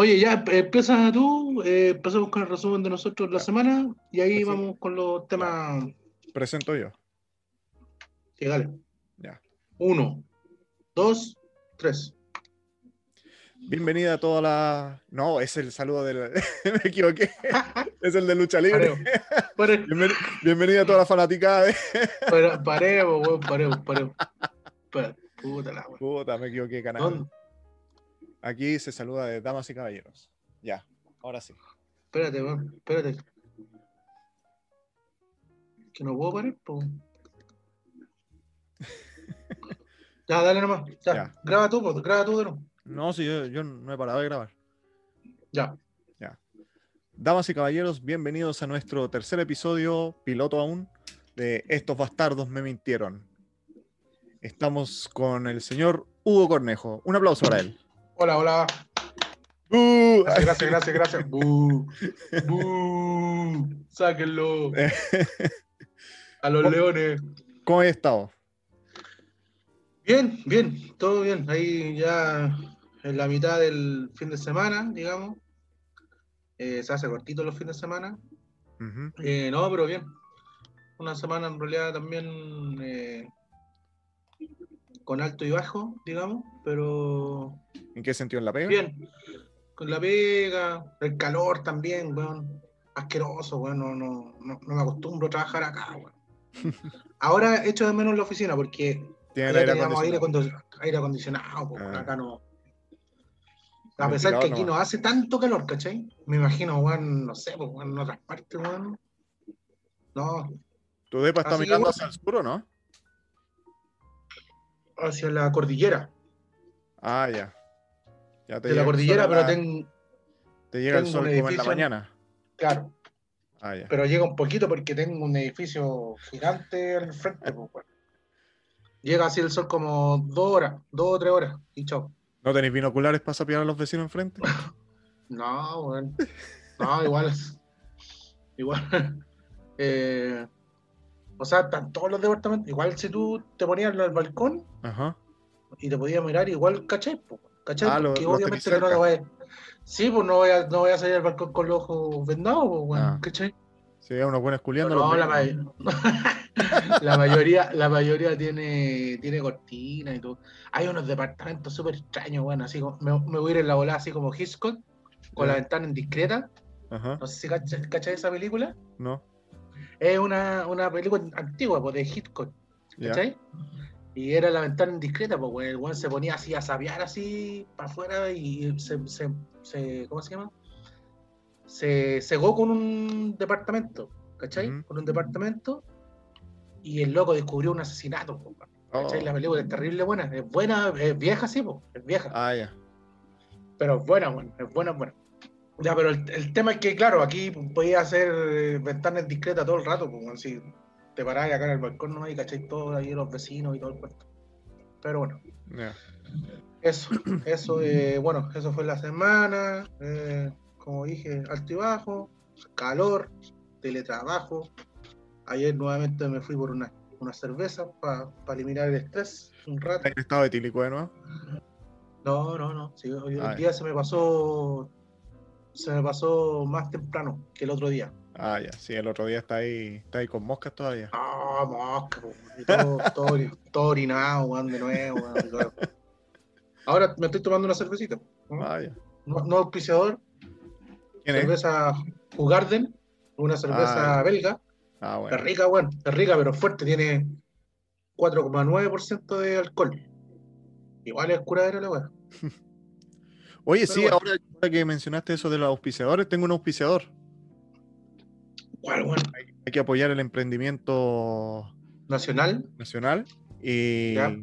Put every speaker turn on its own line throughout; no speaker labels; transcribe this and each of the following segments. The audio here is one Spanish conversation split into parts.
Oye, ya eh, empieza tú, eh, empezamos con el resumen de nosotros la semana y ahí vamos con los temas.
Presento yo.
Sí, dale.
Ya.
Uno, dos, tres.
Bienvenida a toda la. No, es el saludo del. Me equivoqué. Es el de lucha libre.
Pareo. Pare-
Bienven- Bienvenida a toda la fanaticada de.
pare- Paremos, weón, paremos, paremos. Pa- Puta la weón.
Puta, me equivoqué, canal.
¿Dónde?
Aquí se saluda de damas y caballeros. Ya, ahora sí.
Espérate, espérate. Que no puedo parar, po. Ya, dale nomás. Ya,
Ya.
graba tú, po, graba tú de nuevo.
No, si yo, yo no he parado de grabar.
Ya.
Damas y caballeros, bienvenidos a nuestro tercer episodio, piloto aún, de Estos bastardos me mintieron. Estamos con el señor Hugo Cornejo. Un aplauso para él.
Hola, hola.
¡Uh!
Gracias, gracias, gracias. Bu, bu, sáquenlo. A los leones.
¿Cómo has estado?
Bien, bien, todo bien. Ahí ya en la mitad del fin de semana, digamos. Eh, se hace cortito los fines de semana. Eh, no, pero bien. Una semana en realidad también eh, con alto y bajo, digamos, pero
¿En qué sentido en la pega?
bien. Con la pega, el calor también, weón. Asqueroso, weón. No, no, no, no me acostumbro a trabajar acá, weón. Ahora echo de menos la oficina porque
Tiene aire acondicionado.
aire acondicionado, po,
Ah.
acá no. A pesar que aquí no hace tanto calor, ¿cachai? Me imagino, weón, no sé, weón, en otras partes, weón. No,
¿Tu depa está
Así
mirando hacia el sur o no?
Hacia la cordillera.
Ah, ya. Ya te
De la cordillera, pero
la-
tengo,
Te llega el sol como en la mañana.
claro,
Ah, ya.
pero llega un poquito porque tengo un edificio gigante al frente, pues. Llega así el sol como dos horas, dos o tres horas, y chao.
¿No tenéis binoculares para sapear a los vecinos enfrente?
No, weón. No, igual. Igual. eh, o sea, están todos los departamentos. Igual si tú te ponías al balcón
Ajá.
y te podías mirar, igual, ¿cachai? ¿Cachai?
Ah, lo- los
obviamente que no te
cerca.
vayas. Sí, pues no voy, a, no voy a salir al balcón con los ojos vendados, pues, weón,
Ah.
¿cachai?
Hay unos buenos culiando.
No, la, may- la mayoría, la mayoría tiene, tiene cortina y todo. Hay unos departamentos súper extraños, bueno, así como, me, me voy a ir en la volada así como Hitchcock, con la ventana indiscreta.
Ajá.
No sé si cachai esa película.
No.
Es una, una película antigua, pues, de Hitchcock. ¿cachai? Y era la ventana indiscreta, pues, el weón se ponía así a sabiar así para afuera y se, se, se- ¿cómo se llama? Se cegó con un departamento, ¿cachai? Con un departamento y el loco descubrió un asesinato, pues, ¿cachai?
Oh.
La película es terrible buena, es buena, es vieja, sí, pues, es vieja,
Ah, ya.
pero es buena, bueno, es buena, es buena. Ya, pero el, el tema es que, claro, aquí podía hacer eh, ventanas discretas todo el rato, pues, si te parás acá en el balcón, ¿no? Y cachai todo ahí los vecinos y todo el cuento. Pero bueno, eso, eso, eh, bueno, eso fue la semana, eh, como dije, alto y bajo, calor, teletrabajo. Ayer nuevamente me fui por una, una cerveza para eliminar el estrés un rato.
¿Estás en estado etílico de nuevo?
No, no, no. sí, hoy el
Ah,
día se me pasó, se me pasó más temprano que el otro día.
Ah, ya. Sí, el otro día está ahí, está ahí con moscas todavía.
Ah, mosca, po, y todo, todo, todo orinado, weón, de nuevo. Ahora me estoy tomando una cervecita. ¿no?
Ah, ya.
No, no auspiciador,
¿Quién es?
cerveza Jugarden, una cerveza
Ah,
belga.
Ah,
Es
bueno.
rica, weón, es rica, pero fuerte, tiene 4,9% de alcohol. Igual es curadera la weón.
Oye,
Pero
sí,
bueno.
ahora, ahora que mencionaste eso de los auspiciadores, tengo un auspiciador. Hay que apoyar el emprendimiento
Nacional.
nacional. Y
Ya.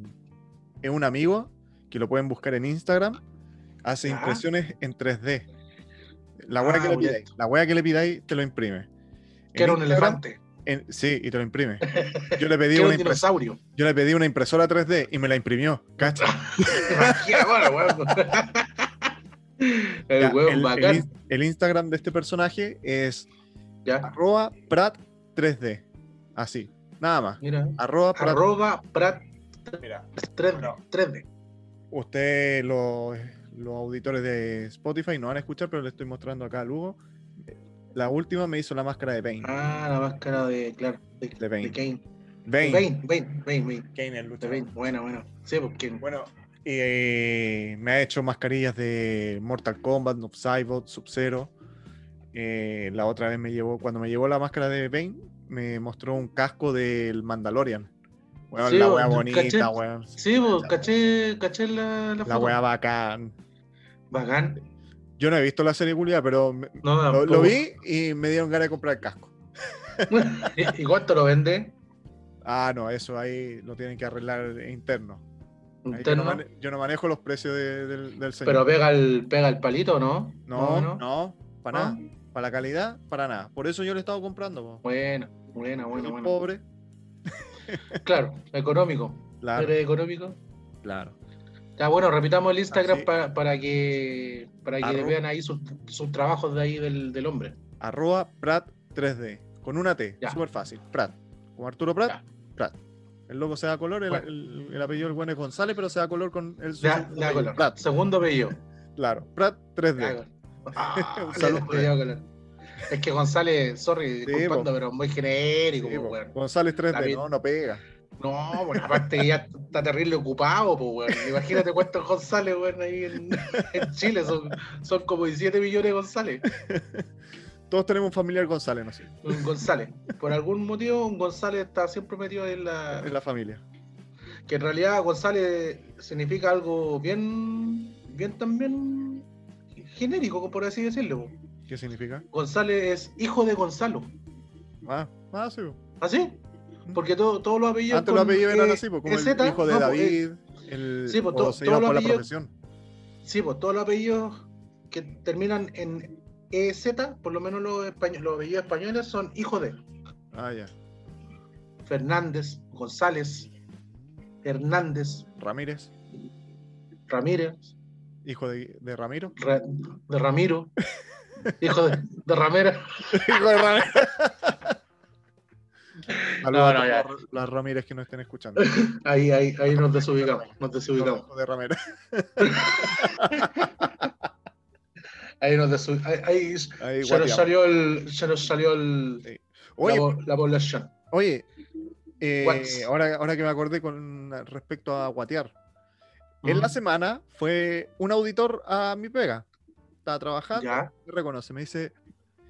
es un amigo que lo pueden buscar en Instagram. Hace impresiones en 3D. La wea
Ah,
que le pidáis, la wea que le pidáis te lo imprime.
Que era un elefante.
en- sí, y te lo imprime. Yo le pedí una
un dinosaurio.
yo le pedí una impresora 3D y me la imprimió. ¿Cacha?
El
Ya, el, el
bacán.
ins- el Instagram de este personaje es
Ya,
arroba prat 3D. Así, nada más.
mira.
Arroba prat.
Arroba Prat
Mira,
3D.
No.
3D.
usted lo, los auditores de Spotify no van a escuchar, pero le estoy mostrando acá a Lugo. La última me hizo la máscara de Bane.
Ah, la máscara de, claro, de,
De Bane.
de Kane.
Bane.
Bane, Bane, Bane, Bane.
Kane, el
De
luchador.
Bane. Bueno, bueno. Sí, porque
Bueno, eh, me ha hecho mascarillas de Mortal Kombat, Noob Saibot, Sub-Zero. Eh, la otra vez me llevó, cuando me llevó la máscara de Bane, me mostró un casco del Mandalorian. Weón,
Sí,
la wea bonita,
caché.
weón.
Sí, pues caché, caché la, la,
La wea bacán.
Bacán.
Yo no he visto la serie culiada, pero me-
No,
lo, lo vi y me dieron ganas de comprar el casco.
¿Y cuánto lo vende?
Ah, no, eso ahí lo tienen que arreglar interno. Yo, no mane- yo no manejo los precios de- del, del señor.
Pero pega el, pega el palito, ¿no?
no,
no.
no, para
¿No?
nada. Para la calidad, para nada. Por eso yo le he estado comprando. po.
Bueno, bueno,
Soy
bueno, bueno.
pobre.
Claro, económico.
Claro,
¿Eres económico?
claro.
Ya, bueno, repitamos el Instagram
Así.
pa- para que para que vean ahí sus, sus trabajos de ahí del, del hombre.
Arroba Prat 3D. Con una T. Súper fácil. Prat. Como Arturo Prat,
Ya.
Prat. El logo se da color, el,
Bueno.
el- el apellido del buen es González, pero se da color con el
Ya,
segundo
da
apellido,
color.
Prat.
Segundo apellido.
Claro, Prat
Le da
3D.
color. Ah,
Un saludo.
da color. Es que González, sorry, disculpando,
po.
pero muy genérico,
Sí,
po,
po.
weón.
González 3D,
David.
no, no pega.
No, bueno, aparte ya está terrible ocupado, pues, weón. Imagínate cuántos González, weón, ahí en, en Chile. Son, son como 17 millones de González.
Todos tenemos un familiar González, no sé,
Un González. Por algún motivo, un González está siempre metido en la.
en la familia.
Que en realidad González significa algo bien. Bien también. genérico, por así decirlo.
¿Qué significa?
González es hijo de Gonzalo.
Ah, ah sí. po.
¿Así? Porque todo- todos los apellidos.
Antes los apellidos eran
eh,
así, como
EZ,
el hijo de
no, po, eh,
David, el,
sí, todos
por
los
la
apellidos-
profesión.
Sí, pues todos los apellidos que terminan en EZ, por lo menos los, españoles, los apellidos españoles son hijos de
Ah, ya.
Fernández, González, Hernández,
Ramírez,
Ramírez,
hijo de, de Ramiro.
Ra- de Ramiro, hijo de, de Ramera.
hijo de Ramiro. Saludos
No,
a
no,
todos los- las Ramírez que nos estén escuchando.
Ahí, ahí, ahí nos desubicamos, nos desubicamos.
Hijo de Ramiro.
Ahí nos desubicamos. Ahí, ahí
Ahí
se, nos salió el, se nos salió el,
Sí.
la,
Oye,
po- la población.
oye eh, ahora, ahora que me acordé con respecto a guatear. En la semana fue un auditor a mi pega. Estaba trabajando,
Ya,
me reconoce, me dice,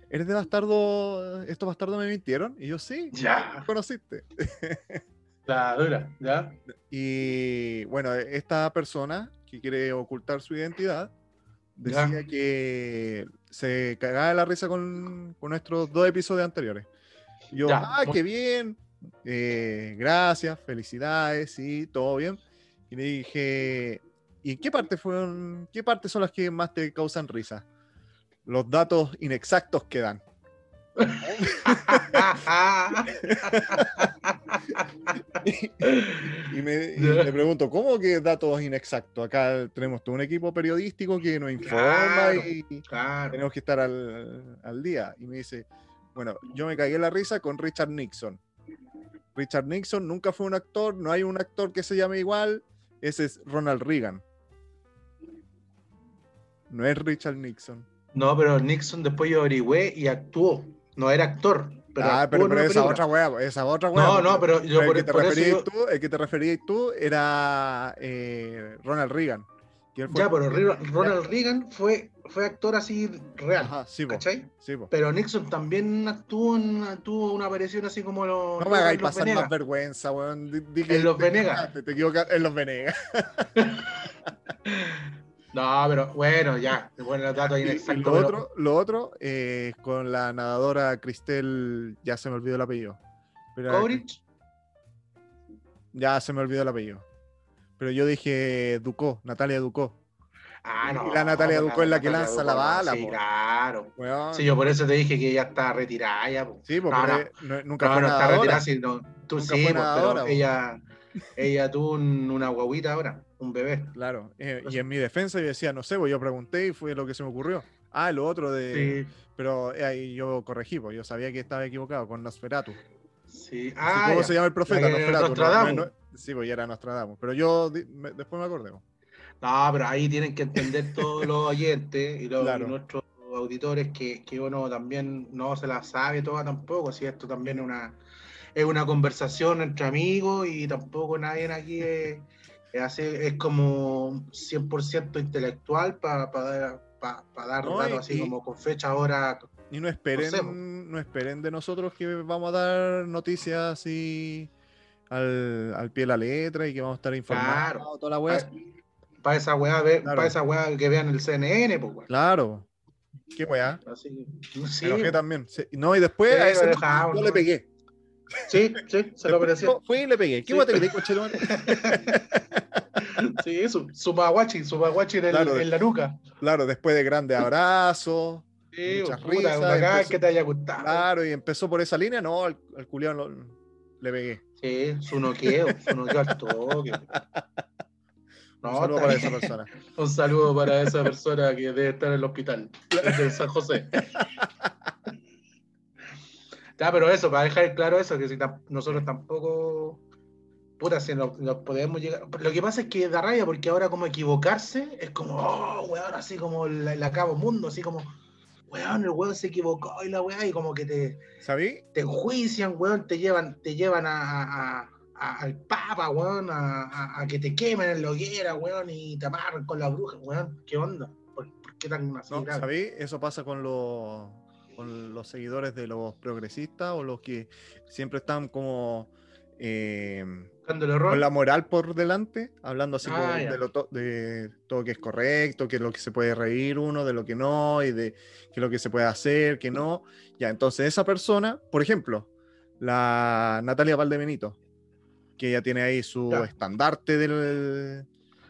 ¿eres de Bastardo? ¿Estos bastardos me mintieron? Y yo, sí,
ya,
¿me conociste?
la dura, ya.
Y bueno, esta persona que quiere ocultar su identidad
Ya.
decía que se cagaba la risa con, con nuestros dos episodios anteriores. Y yo,
Ya,
ah, qué bien, eh, gracias, felicidades, sí, todo bien. Y le dije, ¿y en qué parte fueron, qué partes son las que más te causan risa? Los datos inexactos que dan. Y, me, y
Ya.
le pregunto, ¿cómo que datos inexactos? Acá tenemos todo un equipo periodístico que nos informa
Claro.
y
Claro.
tenemos que estar al, al día. Y me dice, bueno, yo me cagué la risa con Richard Nixon. Richard Nixon nunca fue un actor, no hay un actor que se llame igual, ese es Ronald Reagan. No es Richard Nixon.
No, pero Nixon después yo averigüé y actuó. No era actor. Pero
ah, pero, esa otra weá, esa otra weá.
No, no, pero yo
el,
por,
que te
por eso
referías
yo-
tú, el que te referías tú era eh, Ronald Reagan.
Ya, pero Ronald Reagan fue, fue actor así real.
Ajá, sí, po,
¿Cachai?
sí.
Pero Nixon también actuó en, tuvo una aparición así como los.
No me hagáis pasar
Venegas.
más vergüenza, weón.
En los
te
Venegas.
equivocaste, Te equivocas en los Venegas.
No, pero bueno, ya. Bueno, los datos inexactos.
lo,
pero-
otro, lo otro eh, con la nadadora Cristel, ya se me olvidó el apellido.
Coverage.
ya se me olvidó el apellido. Pero yo dije Ducó, Natalia Ducó.
Ah, no.
y la Natalia
pues
Ducó es la que lanza
Ducó,
la
no,
bala,
Sí, claro. Sí, yo por eso te dije que ya está retirada ya.
Sí, po,
No, no.
no- nunca
No,
fue
no está
nadadora.
retirada, sino tú
Nunca
sí,
fue nadadora,
pero ella, ella tuvo un- una guaguita ahora, un bebé.
Claro, eh, y en mi defensa yo decía, no sé, pues yo pregunté y fue lo que se me ocurrió. Ah, lo otro de...
Sí,
Pero eh, ahí yo corregí, pues yo sabía que estaba equivocado con Nosferatu.
sí. Ah,
¿Cómo
ya.
se llama el profeta?
Que-
Nosferatu. no-
Nostradamus.
no- no- sí, pues ya era Nostradamus. Pero yo me- después me acordé. pues.
No, pero ahí tienen que entender todos los oyentes y, los,
Claro.
y nuestros auditores que, que uno también no se la sabe toda tampoco, si esto también es una, es una conversación entre amigos y tampoco nadie aquí es, es así, es como 100% intelectual para dar
No,
datos
y-
así
y-
como con fecha, hora.
Y no esperen,
No sé, po.
no esperen de nosotros que vamos a dar noticias así al, al pie de la letra y que vamos a estar informados.
Claro.
Toda la wea.
Para esa weá, ve-
Claro.
para esa weá que vean el CNN, pues.
Claro. Qué weá.
Así
Me
sí,
enojé también. Sí, No, y después
Sí,
a ese
¿no?
le pegué.
Sí, sí, se lo mereció.
Fui y le pegué. ¿Qué
Sí.
guay te creí, conchetumare?
Sí, su, su maguachi, su maguachi en, el-
Claro.
en la nuca.
Claro, después de grandes abrazos.
Sí,
Muchas
puta,
risas,
que te haya gustado.
Claro, y empezó por esa línea. No, al, al lo- le pegué.
Sí, su noqueo, su noqueo al toque.
Un
No,
saludo
está
para esa persona.
Un saludo para esa persona que debe estar en el hospital de San José. Ya, pero eso, para dejar claro eso, que si nosotros tampoco, puta, si nos, nos podemos llegar. Lo que pasa es que da rabia porque ahora como equivocarse es como, oh, weón, así como la, la cabo mundo, así como, weón, el weón se equivocó y la weá, y como que te,
¿Sabí?
te enjuician, weón, te llevan, te llevan a, a- a- al papa, weón, a, que te quemen en la hoguera, weón, y te amarran con la bruja, weón. ¿Qué onda? ¿Por, por qué tan así
No? ¿sabí? Eso pasa con los, con los seguidores de los progresistas o los que siempre están como eh,
Buscando el error.
con la moral por delante, hablando así
Ah,
de, lo to- de todo que es correcto, que lo que se puede reír uno, de lo que no, y de que lo que se puede hacer, que no. Ya, entonces esa persona, por ejemplo, la Natalia Valdebenito, que ella tiene ahí su estandarte del,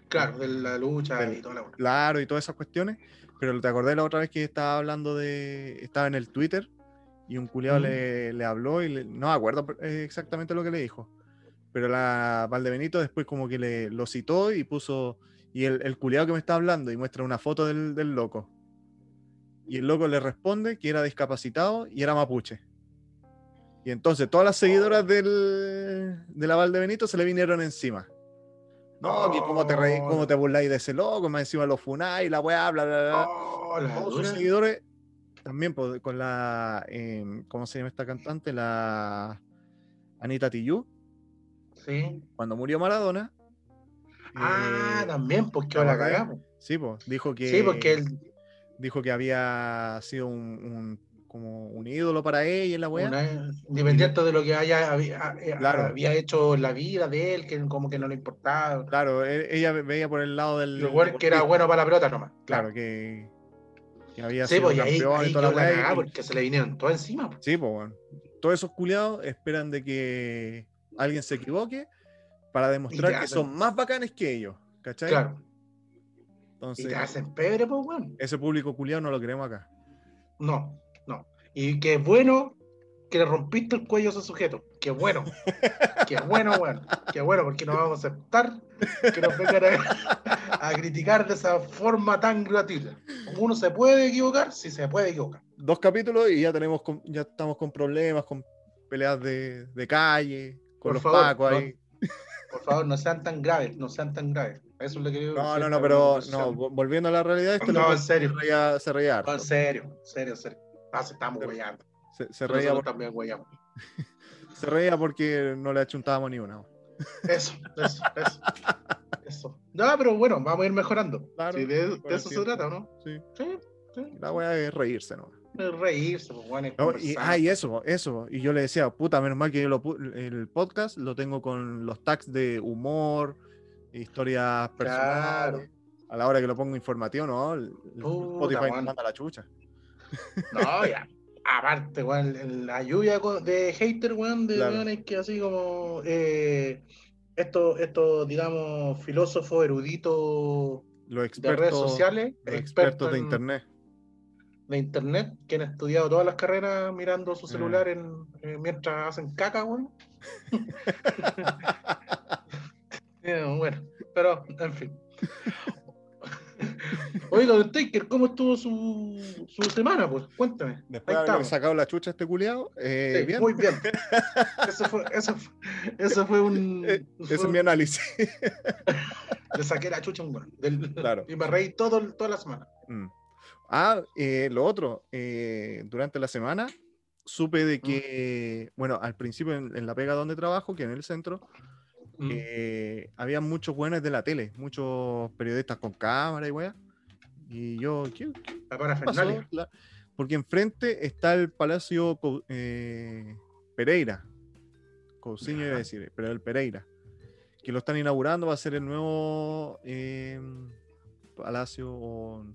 Claro, de la lucha
Del-
y toda la.
Claro, y todas esas cuestiones. Pero te acordé la otra vez que estaba hablando de. Estaba en el Twitter y un culiado
Ujú.
le, le habló y le- no acuerdo eh, exactamente lo que le dijo. Pero la Valdebenito después como que le lo citó y puso. Y el, el culiado que me está hablando y muestra una foto del, del loco. Y el loco le responde que era discapacitado y era mapuche. Y entonces todas las seguidoras del, de la Valdebenito se le vinieron encima. No, que cómo te, cómo te burláis de ese loco, más encima lo funáis, la weá, bla, bla, bla.
Oh,
Todos sus seguidores, también pues, con la, em, ¿cómo se llama esta cantante? La Anita Tijoux,
Sí.
cuando murió Maradona.
Ah,
eh,
también, porque
¿te
ahora cagamos.
Sí, pues, dijo que,
Sí, porque él
dijo que había sido un, un- como un ídolo para ella en la weá.
una- independiente de lo que haya, había, eh,
Claro.
había hecho en la vida de él, que como que no le importaba.
Claro, e- ella veía por el lado del.
Igual que era bueno para la pelota nomás.
Claro, que, que había
Sí,
sido
pues y ahí,
y toda la weá. y-
porque se le vinieron todos encima. pues.
Sí, pues bueno. Todos esos culiados esperan de que alguien se equivoque para demostrar que
hacen-
son más bacanes que ellos. ¿Cachai?
Claro. Y
Entonces,
te hacen pebre, pues, bueno.
ese público culiado no lo queremos acá.
No. Y qué bueno que le rompiste el cuello a ese sujeto. Qué bueno. Qué bueno, bueno. Qué bueno, porque no vamos a aceptar que nos vengan a, a criticar de esa forma tan gratuita. Uno se puede equivocar, sí se puede equivocar.
Dos capítulos y ya tenemos con- ya estamos con problemas, con peleas de, de calle, con
Por
los
favor,
pacos
no.
ahí.
Por favor, no sean tan graves, no sean tan graves. Eso es lo que yo
No, no, no, pero no, volviendo a la realidad, este
No,
loco
en serio.
se reía, se reía.
No, en serio, en serio, en serio. Ah, se estamos.
Se, se reía, por-
también
se reía porque no le achuntábamos ni una.
Eso, eso, eso. Eso. No, pero bueno, vamos a ir mejorando.
Claro,
Sí, de, eso se trata, ¿o ¿no?
Sí.
Sí, sí.
La weá es reírse, ¿no?
Reírse, pues, bueno,
No, y, ah, y eso, eso. Y yo le decía, puta, menos mal que yo lo, el podcast lo tengo con los tags de humor, historias personales. A la hora que lo pongo informativo, ¿no? El,
Puta,
Spotify manda la chucha.
No, ya. Aparte, weón, la lluvia de hater, weón, de
Claro.
weones que así como eh, estos, digamos, filósofos eruditos
Los
de
expertos,
redes sociales,
los expertos de internet.
de internet, que han estudiado todas las carreras mirando su
Mm.
celular en, eh, mientras hacen caca, weón. Eh, bueno, pero en fin. Oiga, don Taker, ¿cómo estuvo su, su semana? Pues cuéntame.
Después de haber sacado la chucha a este culiado, eh,
Sí,
bien.
Muy bien. Eso fue, eso fue, eso fue un.
Eh, ese es mi análisis.
Le saqué la chucha a un del-
Claro.
Y me reí todo, toda la semana.
Mm. Ah, eh, lo otro, eh, durante la semana supe
Mm.
de que, bueno, al principio en, en la pega donde trabajo, que en el centro,
Mm.
eh, había muchos buenos de la tele, muchos periodistas con cámara y weá. Y yo, ¿qué, qué
La
pasó? La- Porque enfrente está el Palacio eh, Pereira. Cousiño iba a decir, pero el Pereira. Que lo están inaugurando, va a ser el nuevo eh, palacio, o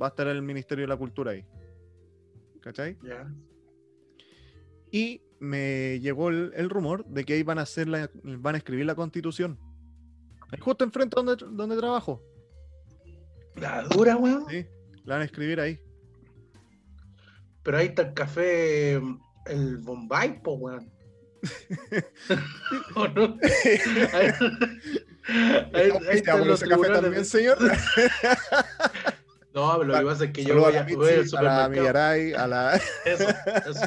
va a estar el Ministerio de la Cultura ahí. ¿Cachai?
Ya.
Y me llegó el, el rumor de que ahí van a hacer la, van a escribir la constitución. Justo enfrente donde, donde trabajo.
La dura, weón.
Sí, la van a escribir ahí.
Pero ahí está el café, el Bombay, po, weón. ¿O no? Ahí, ahí- ahí están los
ese café también, señor.
No, pero lo que pasa es que yo voy,
a la
voy al
Mitzi, a la
supermercado.
Millaray, a la...
Eso, eso.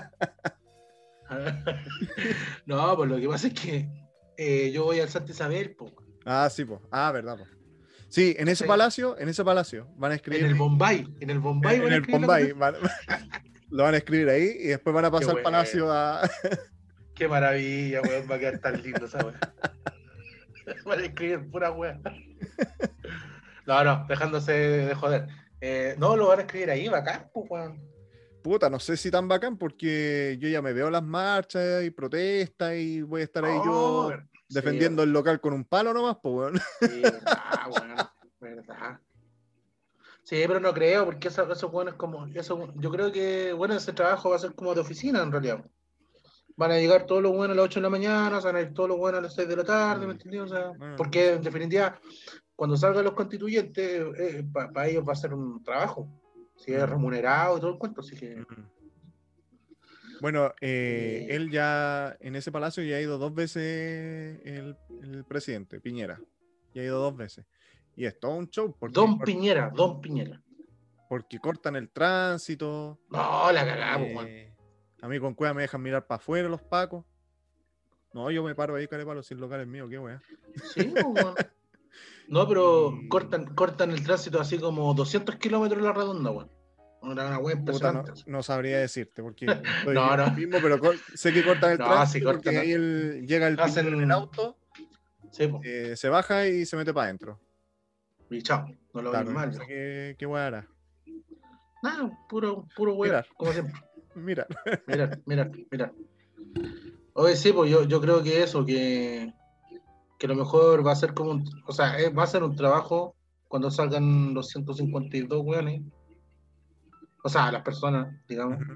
No, pues lo que pasa es que eh, yo voy al Santa Isabel, po,
Ah, sí, pues. Ah, verdad, po. Sí, en ese
Sí.
palacio, en ese palacio, van a escribir...
en el Bombay. En el Bombay.
en
van a
el Bombay, van- lo van a escribir ahí y después van a pasar al palacio a...
Qué maravilla, weón. Va a quedar tan lindo esa weón. Van a escribir pura weón. No, no, dejándose de joder. Eh, no, lo van a escribir ahí, bacán, pues, weón.
Puta, no sé si tan bacán porque yo ya me veo las marchas y protestas y voy a estar ahí
Oh,
yo
sí,
defendiendo el local con un palo nomás, pues, weón.
Sí, verdad, weón, verdad. Sí, pero no creo, porque eso, eso bueno, es como, eso, yo creo que, bueno, ese trabajo va a ser como de oficina en realidad. Van a llegar todos los buenos a las 8 de la mañana, van a ir todos los buenos a las 6 de la tarde, ¿me
Mm.
entendí? O sea,
Ah.
porque en definitiva, cuando salgan los constituyentes, para ellos va a ser un trabajo, si es
Mm.
remunerado y todo el cuento, así que...
Bueno, eh, él ya en ese palacio ya ha ido dos veces el, el presidente, Piñera. Ya ha ido dos veces. Y es todo un show porque,
Don Piñera, Don Piñera.
porque cortan el tránsito.
No, la cagamos,
eh, a mí con cueva me dejan mirar para afuera los pacos. No, yo me paro ahí, carepalo, si el local es mío, qué wea.
Sí, pues. No, pero cortan, cortan el tránsito así como 200 kilómetros la redonda, weón. Una, una weá
Puta, no, sabría decirte porque
No, no.
mismo, pero sé que cortan el
No,
tránsito
sí,
porque ahí el- llega el
Hacen-
en el auto,
Sí,
eh, se baja y se mete para adentro.
Y chao. No lo
Claro,
ven mal.
sé qué, qué wea hará.
Nada, puro, puro.
Mirar.
Como siempre.
Mira,
Mirar, mirar, mirar. Oye, sí, pues yo, yo creo que eso, que, que lo mejor va a ser como un, o sea, eh, va a ser un trabajo cuando salgan los 152 weones. O sea, las personas, digamos.
Ujú.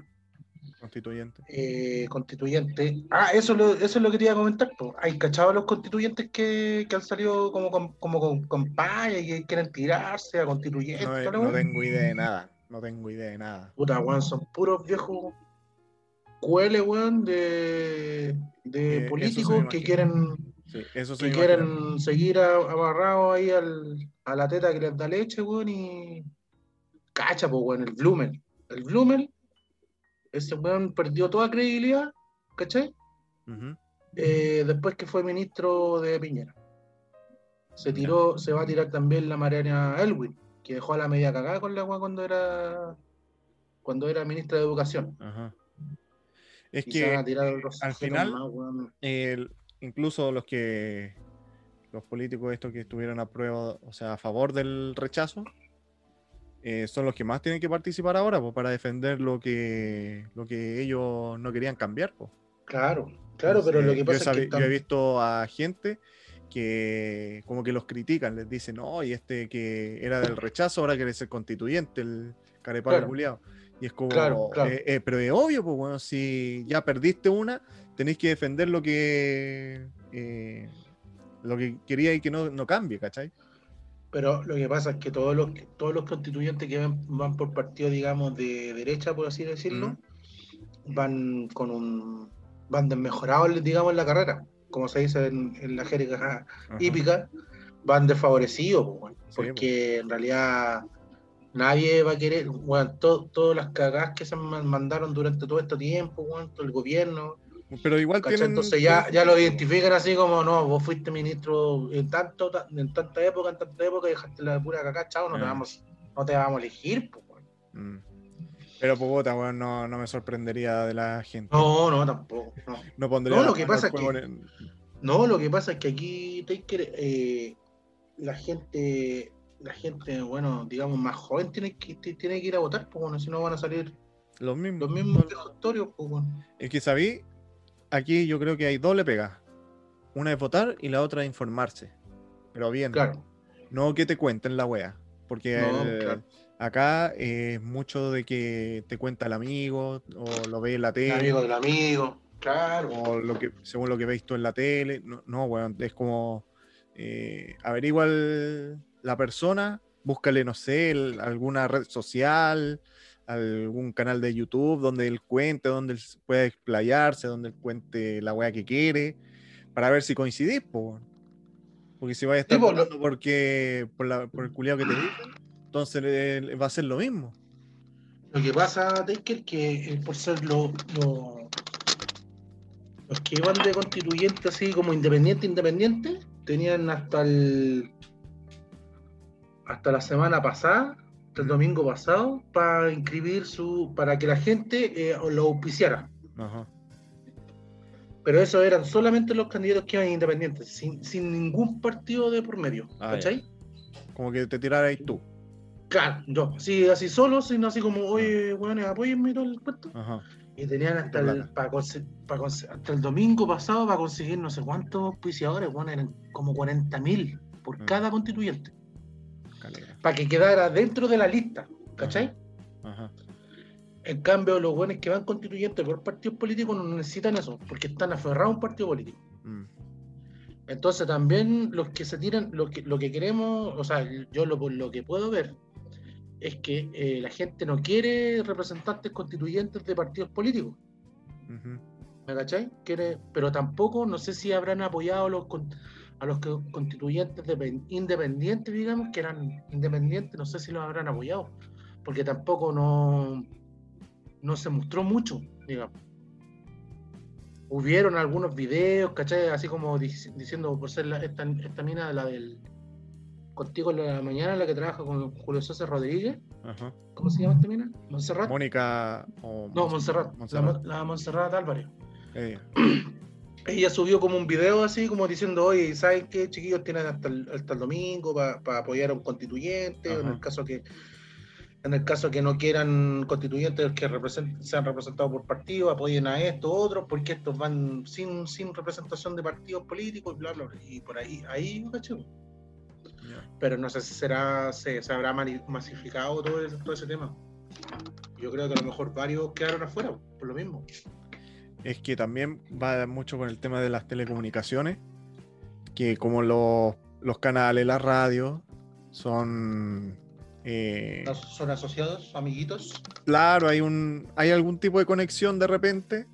constituyente.
eh, constituyentes. Ah, eso, lo, eso es lo que quería comentar. po. ¿Hay cachado los constituyentes que, que han salido como con, como con, con paya y que quieren tirarse a constituyentes?
No, tengo idea de nada. No tengo idea de nada.
Puta, weón, son puros viejos cueles, weón, de, de
Eh,
políticos que quieren,
Sí, eso
que quieren seguir a- amarrados ahí al, a la teta que les da leche, weón, y cacha, pues, weón, el Blumel. El Blumel, ese weón perdió toda credibilidad, ¿cachai? Eh, después que fue ministro de Piñera. Se tiró, se va a tirar también la Mariana Elwin, que dejó a la media cagada con la agua cuando era cuando era ministra de Educación.
Ajá. Es
Y se van
que
a tirar otros
al final-
más, weón.
el- incluso los que los políticos estos que estuvieron a prueba, o sea, a favor del rechazo, eh, son los que más tienen que participar ahora pues, para defender lo que lo que ellos no querían cambiar. pues.
Claro, claro, pero lo que pasa es que
yo he visto a gente que como que los critican, les dicen, no, y este que era del rechazo ahora quiere ser constituyente, el carepalo
Claro.
culiao". Y es como,
Claro, claro.
eh, eh, pero es obvio, pues bueno, si ya perdiste una, tenéis que defender lo que eh, lo que quería y que no, no cambie, ¿cachai?
Pero lo que pasa es que todos los todos los constituyentes que van, van por partido, digamos, de derecha, por así decirlo, van con un van desmejorados, digamos, en la carrera, como se dice en, en la jerga
Ajá.
hípica, van desfavorecidos,
Sí,
porque en realidad Nadie va a querer, weón, to- todas las cagadas que se man- mandaron durante todo este tiempo, weón, todo el gobierno.
Pero igual tienen.
Entonces ya, ya lo identifican así como, no, vos fuiste ministro en tanto, ta- en tanta época, en tanta época, dejaste la pura cagada, chao, no, te
Ah.
vamos, no te vamos a elegir, pues, weón.
Mm. Pero Pogota, weón, no, no me sorprendería de la gente.
No, no, tampoco. No.
No pondría
No, lo que pasa es que-
en-
No, lo que pasa es que aquí Taker, eh, la gente, la gente, bueno, digamos, más joven tiene que, ti- tiene que ir a votar, pues bueno, si no van a salir
Los mismos.
los mismos vejestorios, pues bueno.
Es que sabí, aquí yo creo que hay doble pega. Una es votar y la otra es informarse. Pero bien.
Claro.
No que te cuenten la wea. Porque
No,
el-
claro.
acá es mucho de que te cuenta el amigo o lo ve en la
El
tele.
amigo del amigo, claro.
o lo que, según lo que veis tú en la tele. No, no weón, es como eh, averigua el- la persona, búscale, no sé, el- alguna red social, algún canal de YouTube donde él cuente, donde él pueda explayarse, donde él cuente la weá que quiere, para ver si coincidís, po. Porque si vais a estar
Sí, po, lo-
votando porque, por, la- por el culiado que te dicen, entonces va a ser lo mismo.
Lo que pasa, Taker, que eh, por ser lo, lo- los que iban de constituyente así como independiente, independiente, tenían hasta el hasta la semana pasada, hasta el domingo pasado, para inscribir su, para que la gente eh, lo auspiciara.
Ajá.
Pero eso eran solamente los candidatos que iban independientes, sin, sin ningún partido de por medio.
Ah,
¿Cachai?
Como que te tirarais tú.
Claro, yo, así, así solo, sino así como, oye, bueno, apóyenme y todo el cuento.
Ajá.
Y tenían hasta el, para hasta el domingo pasado para conseguir no sé cuántos auspiciadores, bueno, eran como 40 mil por
Mm.
cada constituyente. Para que quedara dentro de la lista, ¿cachai?
Ajá.
En cambio, los buenos que van constituyentes por partidos políticos no necesitan eso, porque están aferrados a un partido político.
Mm.
Entonces también los que se tiran, lo que, lo que queremos, o sea, yo lo, lo que puedo ver, es que eh, la gente no quiere representantes constituyentes de partidos políticos. ¿Me cachai? Quiere, pero tampoco, no sé si habrán apoyado los, a los que- constituyentes depen- independientes, digamos, que eran independientes, no sé si los habrán apoyado, porque tampoco no, no se mostró mucho, digamos. Hubieron algunos videos, ¿cachai? Así como dic- diciendo, por ser la- esta, esta mina, la del Contigo en la mañana, la que trabaja con Julio César Rodríguez,
Ajá.
¿cómo se llama esta mina? ¿Montserrat?
Mónica o
no, Montserrat,
Montserrat.
La, la Montserrat Álvarez.
Ella.
ella subió como un video así, como diciendo, oye, ¿saben qué, chiquillos? Tienen hasta el, hasta el domingo para apoyar a un constituyente, en el caso que en el caso que no quieran constituyentes que sean representados por partidos, apoyen a estos otros, porque estos van sin, sin representación de partidos políticos, bla, bla, bla. Y por ahí, ahí, ¿cachai?
Ya.
Pero no sé si será, se, se habrá masificado todo ese, todo ese tema. Yo creo que a lo mejor varios quedaron afuera, por lo mismo.
Es que también va mucho con el tema de las telecomunicaciones, que como los, los canales, la radio, son... eh,
Son asociados, amiguitos.
claro, hay, un, hay algún tipo de conexión de repente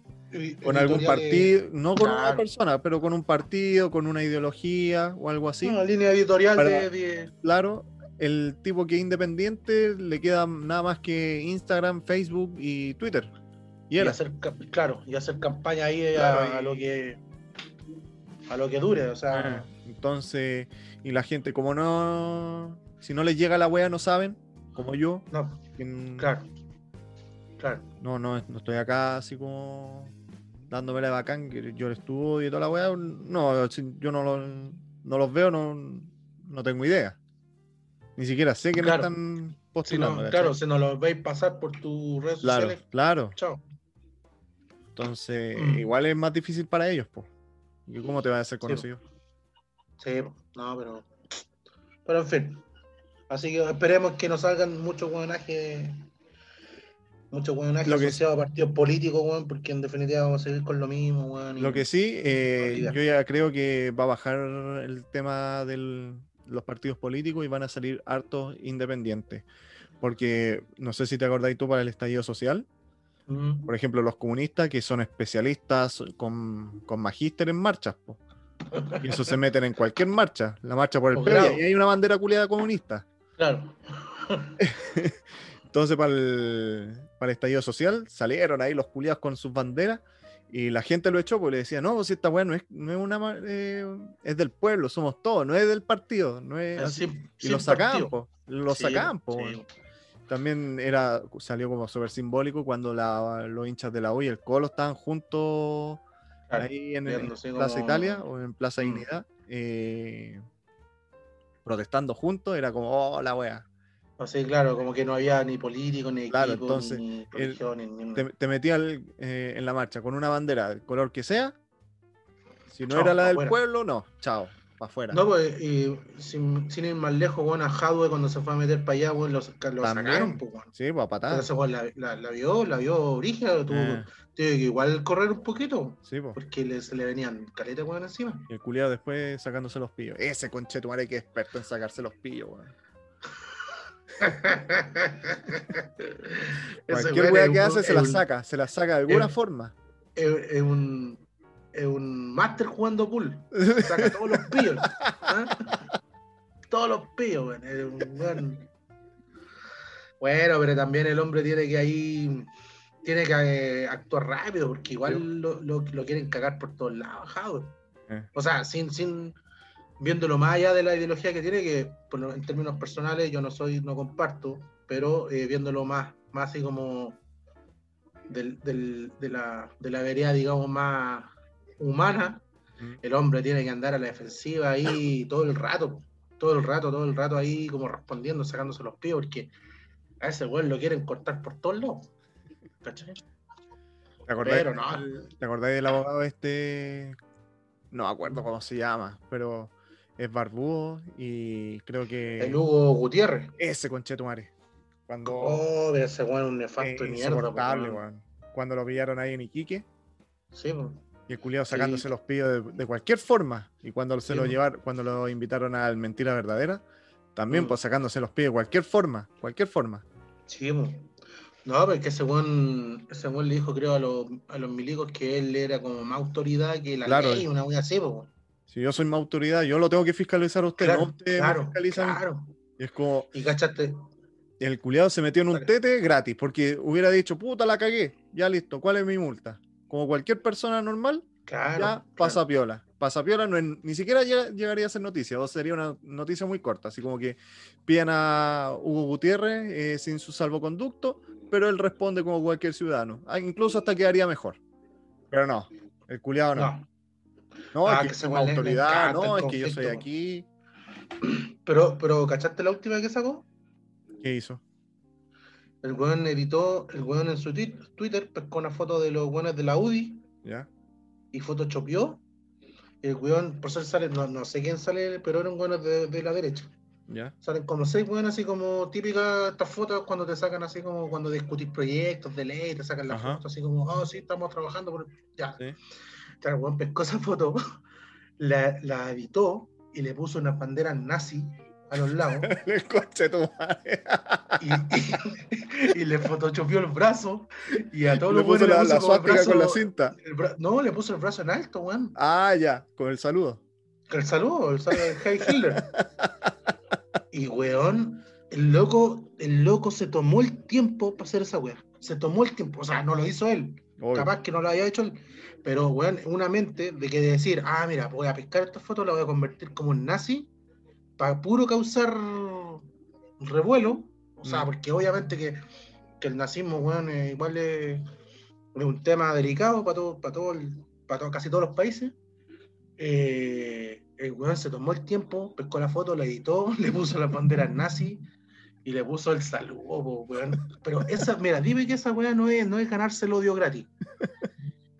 con algún partido, no con una persona, pero con un partido, con una ideología o algo así.
Una línea editorial
Para-
de, de-
Claro, el tipo que es independiente le queda nada más que Instagram, Facebook y Twitter. Y
y hacer claro y hacer campaña ahí a-
Claro,
a,
y-
lo que a lo que dure o sea
Ah, Entonces, y la gente, como no, si no les llega la wea, no saben, como yo,
no claro claro
no, no, no estoy acá así como dándome la bacán, que yo estudio y toda la wea, no, yo no, lo- no los veo, no, no tengo idea. Ni siquiera sé que
Claro.
me están
si no,
postulando.
claro si no lo veis pasar por tus redes
claro,
sociales
claro.
chao
Entonces,
Mm.
igual es más difícil para ellos, pues. ¿Cómo te vas a hacer conocido?
sí no pero pero en fin así que esperemos que no salgan muchos hueonajes muchos hueonajes
Lo que-
asociados a partidos políticos weón, porque en definitiva vamos a seguir con lo mismo weón, y-
Lo que sí, eh, yo ya creo que va a bajar el tema de los partidos políticos y van a salir hartos independientes. Porque no sé si te acordáis tú para el estallido social,
Mm.
por ejemplo, los comunistas que son especialistas con, con magíster en marchas, po. y eso se meten en cualquier marcha, la marcha por el. PRI, y hay una bandera culiada comunista.
claro
Entonces, para el, para el estallido social, salieron ahí los culiados con sus banderas y la gente lo echó porque le decía, no, si esta weá no es, no es una eh, es del pueblo, somos todos, no es del partido, no es así.
sin-
Y lo sacaban, po, lo
Sí,
sacaban, po,
sí.
También era, salió como súper simbólico cuando la- los hinchas de la U y el Colo estaban juntos
Claro,
ahí en, en Plaza
como-
Italia o en Plaza
Mm.
Dignidad, eh, protestando juntos, era como, oh, la wea.
O sea, claro, como que no había ni político, ni
Claro,
equipo,
entonces,
ni
el-
religión, ni-
Te, te metías eh, en la marcha con una bandera del color que sea. Si no era la del pueblo, no, chao, para afuera.
No, pues, y sin, sin ir más lejos, bueno, a Jadwe cuando se fue a meter para allá, bueno, lo, lo
También.
sacaron, pues, bueno.
Sí, para
Pero
patadas.
ese weón la, la, la vio, la vio tuvo,
Eh,
tuvo que igual correr un poquito,
sí, po.
porque le, se le venían caleta weón encima.
Y el culiado después sacándose los pillos. Ese conchetumare que es experto en sacarse los pillos, weón. Cualquier
es
que
un-
hace se la saca, se la saca de alguna forma.
Es un, es un máster jugando pool. Saca todos los pillos. ¿ah? Todos los pillos, weón. Es un weón. Bueno, pero también el hombre tiene que ahí. Tiene que eh, actuar rápido, porque igual
Sí.
lo, lo- lo quieren cagar por todos lados, Jadwe.
Eh.
O sea, sin, sin viéndolo más allá de la ideología que tiene, que lo- en términos personales yo no soy, no comparto, pero eh, viéndolo más, más así como del, del- de, la, de la vereda, digamos, más humana,
Mm.
el hombre tiene que andar a la defensiva ahí todo el rato, todo el rato, todo el rato ahí como respondiendo, sacándose los pies, porque a ese güey lo quieren cortar por todos lados. ¿Cachai?
¿Te acordáis,
Pero no.
¿Te acordáis del abogado este? No me acuerdo cómo se llama, pero es barbudo y creo que
El Hugo Gutiérrez.
ese conchetumare. Cuando
Oh, pero ese güey es un
eh,
nefasto de mierda.
insoportable,
weón.
weón. Cuando lo pillaron ahí en Iquique
Sí, po.
Y el culiado
Sí.
sacándose los pillos de, de cualquier forma. Y cuando se
Sí,
lo
po.
llevaron, cuando lo invitaron al Mentira Verdadera, también
Mm.
pues sacándose los pillos de cualquier forma, cualquier forma.
Sí, po. No, porque ese buen le dijo, creo, a los, a los milicos que él era como más autoridad que la
Claro.
ley, una wea así.
Si yo soy más autoridad, yo lo tengo que fiscalizar a usted,
Claro,
no usted
claro,
fiscaliza
claro.
Y es como,
Y cachaste,
el culiado se metió en un tete gratis, porque hubiera dicho, puta, la cagué, ya listo, ¿cuál es mi multa? Como cualquier persona normal,
claro.
ya
claro.
pasa piola. Pasa piola no es- ni siquiera llega- llegaría a ser noticia, o sería una noticia muy corta, así como que piden a Hugo Gutiérrez eh, sin su salvoconducto, pero él responde como cualquier ciudadano. Ah, incluso hasta quedaría mejor. Pero no, el culiado no.
No,
No,
Ah,
es
que
que
le- le
autoridad, no, es que yo soy aquí.
pero, pero ¿cachaste la última que sacó?
¿Qué hizo?
El weón editó, el weón en su twi- Twitter pescó una foto de los weones de la UDI
¿Ya?
y photoshopeó. Y el weón, por ser sale, no, no sé quién sale, pero eran weones de, de la derecha.
¿Ya?
Salen como seis weones así como típicas estas fotos cuando te sacan así como cuando discutís proyectos de ley, te sacan la
Ajá.
foto así como, oh sí, estamos trabajando por... Ya.
Sí.
Claro, el weón pescó esa foto, la, la editó y le puso unas banderas nazi a los lados
El coche tu madre.
y, y- y le photoshopeó el brazo y a todos
Le
los
puso la, la
le puso como el
suástica con la
brazo-
cinta.
bra- No, le puso el brazo en alto, weón.
Ah, ya, con el saludo.
El saludo, el saludo de Heil Hitler. Y weón, el loco, el loco se tomó el tiempo para hacer esa weá. Se tomó el tiempo, o sea, no lo hizo él.
Obvio.
Capaz que no lo había hecho él. Pero weón, una mente de que decir, ah, mira, voy a pescar esta foto, la voy a convertir como un nazi, para puro causar revuelo. O sea,
Mm.
porque obviamente que, que el nazismo, weón, eh, igual es, es un tema delicado para todo, para todo, el- para todo- casi todos los países. Eh, el weón se tomó el tiempo, pescó la foto, la editó, le puso las banderas nazi y le puso el saludo, weón. Pero esa, mira, dime que esa weá no es, no es ganarse el odio gratis.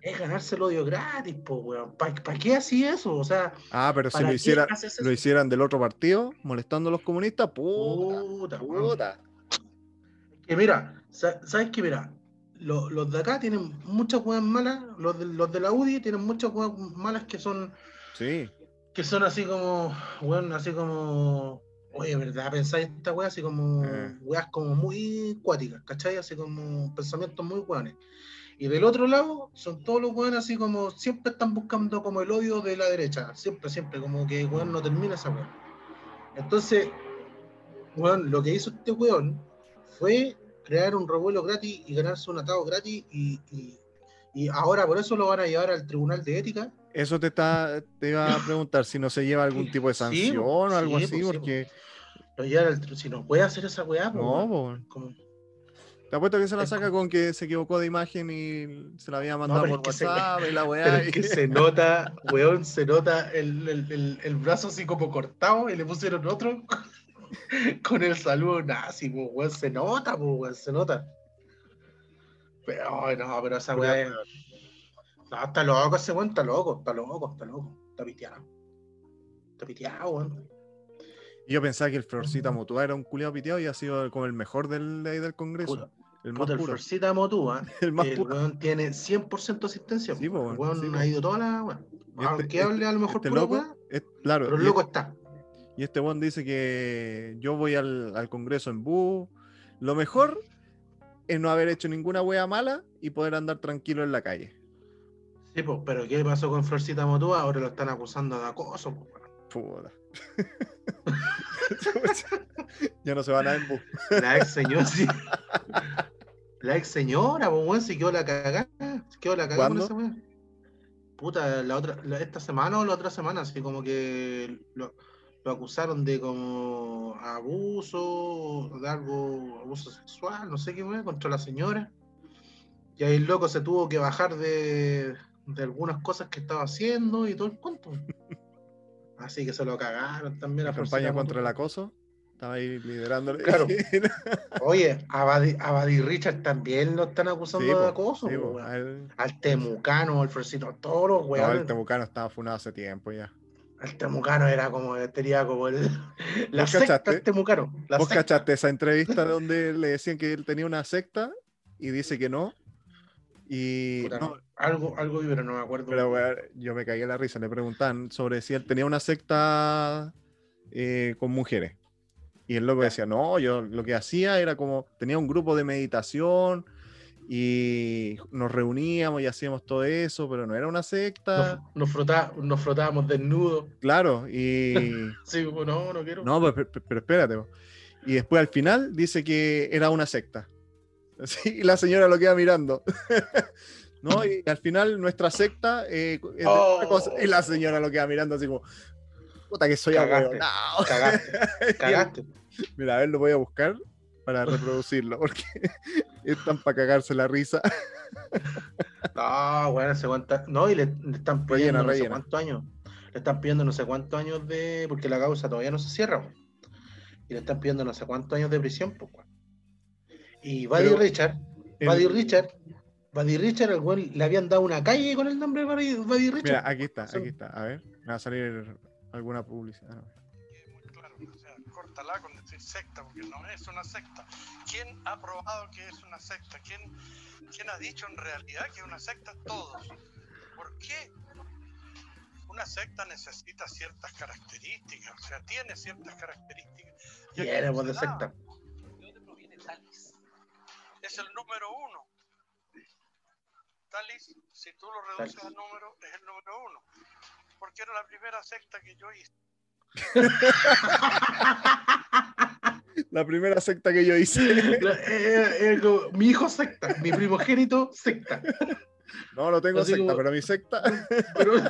Es ganarse el odio gratis, po, weón. ¿Para qué así eso? O sea,
Ah, pero si
¿para
lo, hiciera, lo hicieran del otro partido, molestando a los comunistas, puta,
Puta,
puta.
Que mira, sa- ¿sabes qué? Mira, lo- los de acá tienen muchas weas malas, los de, los de la UDI tienen muchas weas malas que son,
Sí,
que son así como, weón, así como, oye, ¿verdad? Pensáis esta wea así como,
Eh.
weas como muy cuáticas, ¿cachai? Así como pensamientos muy weones. Y del otro lado son todos los weones así como, siempre están buscando como el odio de la derecha, siempre, siempre, como que weón no termina esa wea. Entonces, weón, lo que hizo este weón fue crear un revuelo gratis y ganarse un atado gratis y, y, y ahora por eso lo van a llevar al tribunal de ética.
Eso te, está, te iba a preguntar si no se lleva algún tipo de
Sí,
sanción
po,
o algo
sí,
así,
sí, po.
porque
Lo llevan al tri- si no puede hacer esa weá,
no,
weón, como-
te apuesto que se la saca con que se equivocó de imagen y se la había mandado por
se-
WhatsApp y la weá.
Pero es
y-
que se nota, weón, se nota el, el- el- el brazo así como cortado y le pusieron otro con el saludo nazi, weón, se nota, weón, se nota. Pero, ay, no, pero esa weá es... No, está loco ese weón, está loco, está loco, está loco, está piteado. Está piteado, weón.
Yo pensaba que el Florcita Mutua era un culiado piteado y ha sido como el mejor del, de ahí del Congreso.
Puta,
el más
puta, el
puro.
Florcita Motúa,
El más
el
puro.
weón tiene 100% asistencia.
Sí,
po,
po,
el weón
sí, po.
ha ido toda la weón.
Y este-
Aunque hable a lo mejor
Este
pura
loco, es- claro,
pero el loco está.
y este one dice que yo voy al, al Congreso en bus. Lo mejor es no haber hecho ninguna wea mala y poder andar tranquilo en la calle.
Sí, pues, pero ¿qué pasó con Florcita Motúa? Ahora lo están acusando de acoso, weón.
Puta. ya no se van a en bus.
La ex señora, sí. La ex señora, pues, weón, se quedó la cagada. Se quedó la cagada con esa. Puta, la otra, la- esta semana o la otra semana, así como que lo, lo acusaron de como abuso, de algo, abuso sexual, no sé qué weón, contra la señora. Y ahí el loco se tuvo que bajar de, de algunas cosas que estaba haciendo y todo el cuento. Así que se lo cagaron también
La campaña contra el acoso. Estaba ahí liderándole.
Claro. Oye, a Buddy, a Buddy Richard también lo están acusando
Sí,
de acoso.
sí,
po,
al-
Al Temucano, al Frosito, todos los
No, el temucano estaba funado hace tiempo ya.
El Temucano era como, tenía como el, la
¿Vos
secta
cachaste?
del Temucano. La
¿Vos
secta.
cachaste esa entrevista donde le decían que él tenía una secta y dice que no? Y
Puta,
no,
algo, algo vi, pero no me acuerdo.
pero weón, yo me caí en la risa. Le preguntaban sobre si él tenía una secta eh, con mujeres. Y el loco decía, no, yo lo que hacía era como, tenía un grupo de meditación y nos reuníamos y hacíamos todo eso, pero no era una secta.
nos, nos, frotá- nos frotábamos desnudos.
Claro, y...
Sí, como, no, no quiero.
No, pero, pero- pero espérate. Y después al final dice que era una secta. Así, y la señora lo queda mirando. ¿No? Y al final nuestra secta eh, es
Oh.
cosa. Y la señora lo queda mirando así como, puta que soy
Cagaste.
ahueonao".
Cagaste, cagaste.
Mira, a ver, lo voy a buscar para reproducirlo, porque están para cagarse la risa.
No, bueno, se cuánta. No, y le, le están pidiendo
Rellena,
no sé cuántos años. Le están pidiendo no sé cuántos años de. Porque la causa todavía no se cierra. Y le están pidiendo no sé cuántos años de prisión, pues. Y Buddy Richard,
El-
Buddy Richard, Buddy Richard, al weón le habían dado una calle con el nombre de Buddy, Buddy Richard.
Mira, aquí está, aquí está. A ver, me va a salir alguna publicidad.
muy claro, o sea, córtala con decir secta, porque no es una secta. ¿Quién ha probado que es una secta? ¿Quién, quién ha dicho en realidad que es una secta? Todos. ¿Por qué una secta necesita ciertas características? O sea, tiene ciertas características. Y no
voz de secta.
¿De dónde proviene Talis? Es el número uno. Talis, si tú lo reduces
Talis.
al número, es el número uno. Porque era la primera secta que yo hice.
La primera secta que yo hice.
Eh, eh, como, mi hijo secta, mi primogénito secta.
No, no tengo
Así
secta,
como-
pero mi secta.
Pero,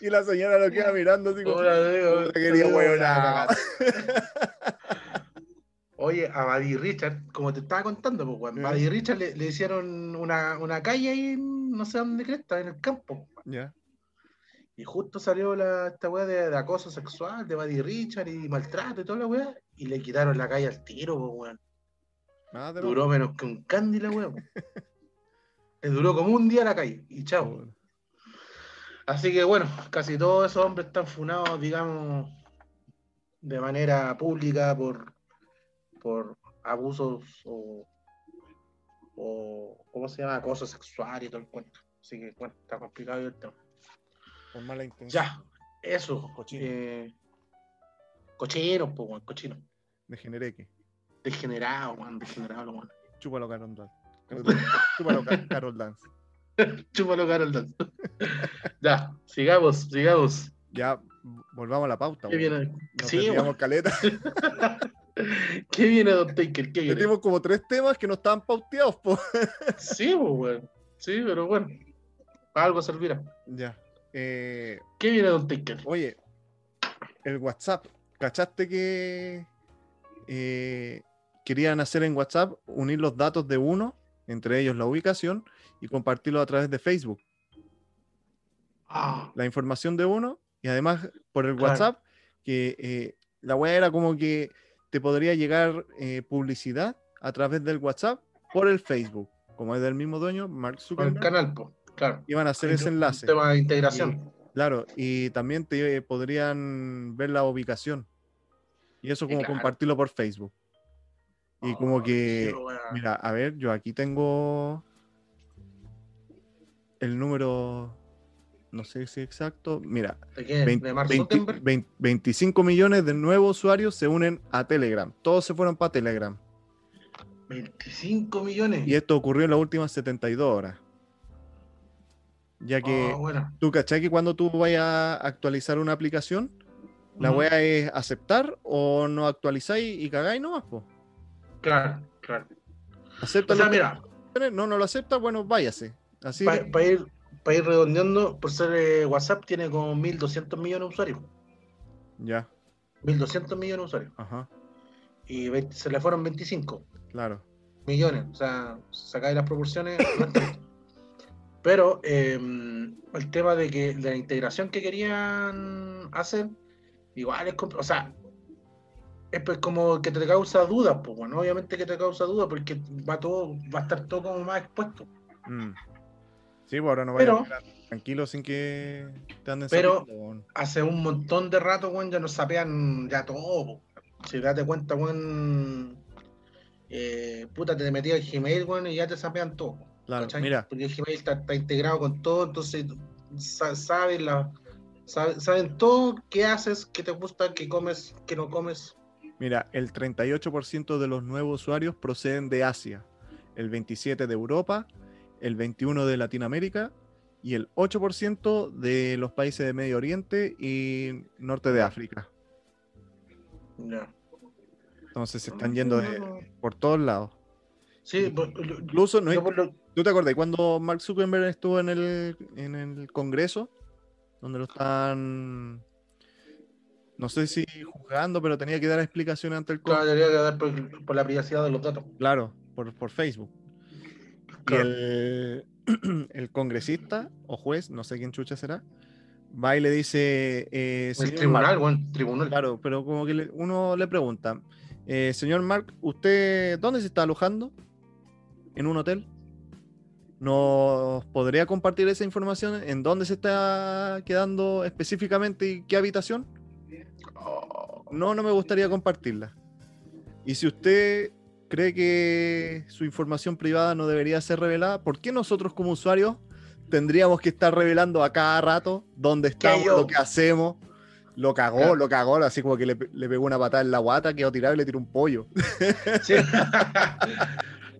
Y la señora lo queda mirando así como.
Hola.
Puta, quería
Hola,
huevonao.
Oye, a Buddy Richard, como te estaba contando, pues, weón,
Ya.
Buddy Richard le, le hicieron una, una calle ahí, en no sé dónde cresta, en el campo.
Ya.
Y justo salió la, esta weá de, de acoso sexual de Buddy Richard y maltrato y toda la weá. Y le quitaron la calle al tiro, pues, weón.
Nada de
Duró menos que un candy la weá. pues. Le duró como un día la calle y chao. Así que bueno, casi todos esos hombres están funados, digamos, de manera pública por, por abusos o, o, ¿cómo se llama? Acoso sexual y todo el cuento. Así que bueno, está complicado el tema.
Con mala intención.
Ya, eso.
Cochino.
Eh, pues, weón, cochinos.
Degenereque.
Degenerado, weón, degenerado, weón.
Chúpalo, Carol Dance. Chúpalo, Ca- Carol Dance.
Chúpalo, Carol Dance. ya, sigamos, sigamos.
Ya, volvamos a la pauta. Nos
Sí,
caleta.
¿Qué viene, Don Taker? ¿Qué viene?
Metimos como tres temas que no estaban pauteados, po.
Sí, pues. Sí, pero bueno. Para algo servirá.
Ya. Eh,
¿Qué viene, Don Taker?
oye, el WhatsApp. ¿Cachaste que eh, querían hacer en WhatsApp unir los datos de uno, entre ellos la ubicación, y compartirlo a través de Facebook?
Ah,
La información de uno y además por el
Claro.
WhatsApp, que eh, la web era como que te podría llegar eh, publicidad a través del WhatsApp por el Facebook. Como es del mismo dueño, Mark
con el
Zuckerberg,
canal. Claro.
iban a hacer
Hay
ese
un
enlace.
tema de integración.
Claro, y también te eh, podrían ver la ubicación. Y eso como
claro.
compartirlo por Facebook. Y como
Oh,
que,
sí, weón.
mira, a ver, yo aquí tengo el número, no sé si exacto. Mira,
¿De quién?
20
¿De Mark
20
Zuckerberg?
20 25 millones de nuevos usuarios se unen a Telegram. Todos se fueron para Telegram.
25 millones.
Y esto ocurrió en las últimas 72 horas. Ya que
Ah, bueno.
tú cachai que cuando tú vayas a actualizar una aplicación, la wea es aceptar o no actualizáis y cagáis nomás, po.
Claro, claro.
Acepta
O sea, mira,
no, no lo acepta, bueno, váyase. Así
para ir, pa ir redondeando, por ser eh, WhatsApp, tiene como 1.200 millones de usuarios.
Ya,
1.200 millones de usuarios.
ajá,
Y 20 se le fueron 25
claro.
millones. O sea, sacáis las proporciones. Pero eh, el tema de que de la integración que querían hacer, igual es. O sea, es pues como que te causa dudas, pues bueno, obviamente que te causa dudas porque va todo, va a estar todo como más expuesto.
Mm. Sí, pues ahora no vayas
Pero-
a tranquilo sin que te anden
Pero- hace un montón de rato, weón, ya nos sapean ya todo. Si date cuenta, weón, eh, puta, te metí al Gmail, weón, y ya te sapean todo.
Claro,
¿cachai?
mira,
Porque el Gmail está, está integrado con todo, entonces sa- saben, la, saben, saben todo qué haces, qué te gusta, qué comes, qué no comes.
mira, el 38% de los nuevos usuarios proceden de Asia, el 27% de Europa, el 21% de Latinoamérica y el 8% de los países de Medio Oriente y norte de África.
Ya.
Entonces se están yendo de- por todos lados.
Sí, lo-
Incluso, no hay-
lo-
¿tú te acuerdas cuando Mark Zuckerberg estuvo en el, en el Congreso? Donde lo están, no sé si juzgando, pero tenía que dar explicaciones ante el
claro,
Congreso.
debería quedar por, por la privacidad de los datos.
Claro, por, por Facebook. Y el, el congresista o juez, no sé quién chucha será, va y le dice, eh,
El
señor
tribunal,
Mark,
weón, tribunal.
claro, pero como que le- uno le pregunta, eh, señor Mark, ¿usted dónde se está alojando? ¿En un hotel? ¿Nos podría compartir esa información? ¿En dónde se está quedando específicamente y qué habitación?
Oh,
No, no me gustaría compartirla. Y si usted cree que su información privada no debería ser revelada, ¿por qué nosotros como usuarios tendríamos que estar revelando a cada rato dónde estamos, lo que hacemos? Lo cagó,
Claro.
lo cagó, así como que le, pe- le pegó una patada en la guata, quedó tirado y le tiró un pollo.
Sí.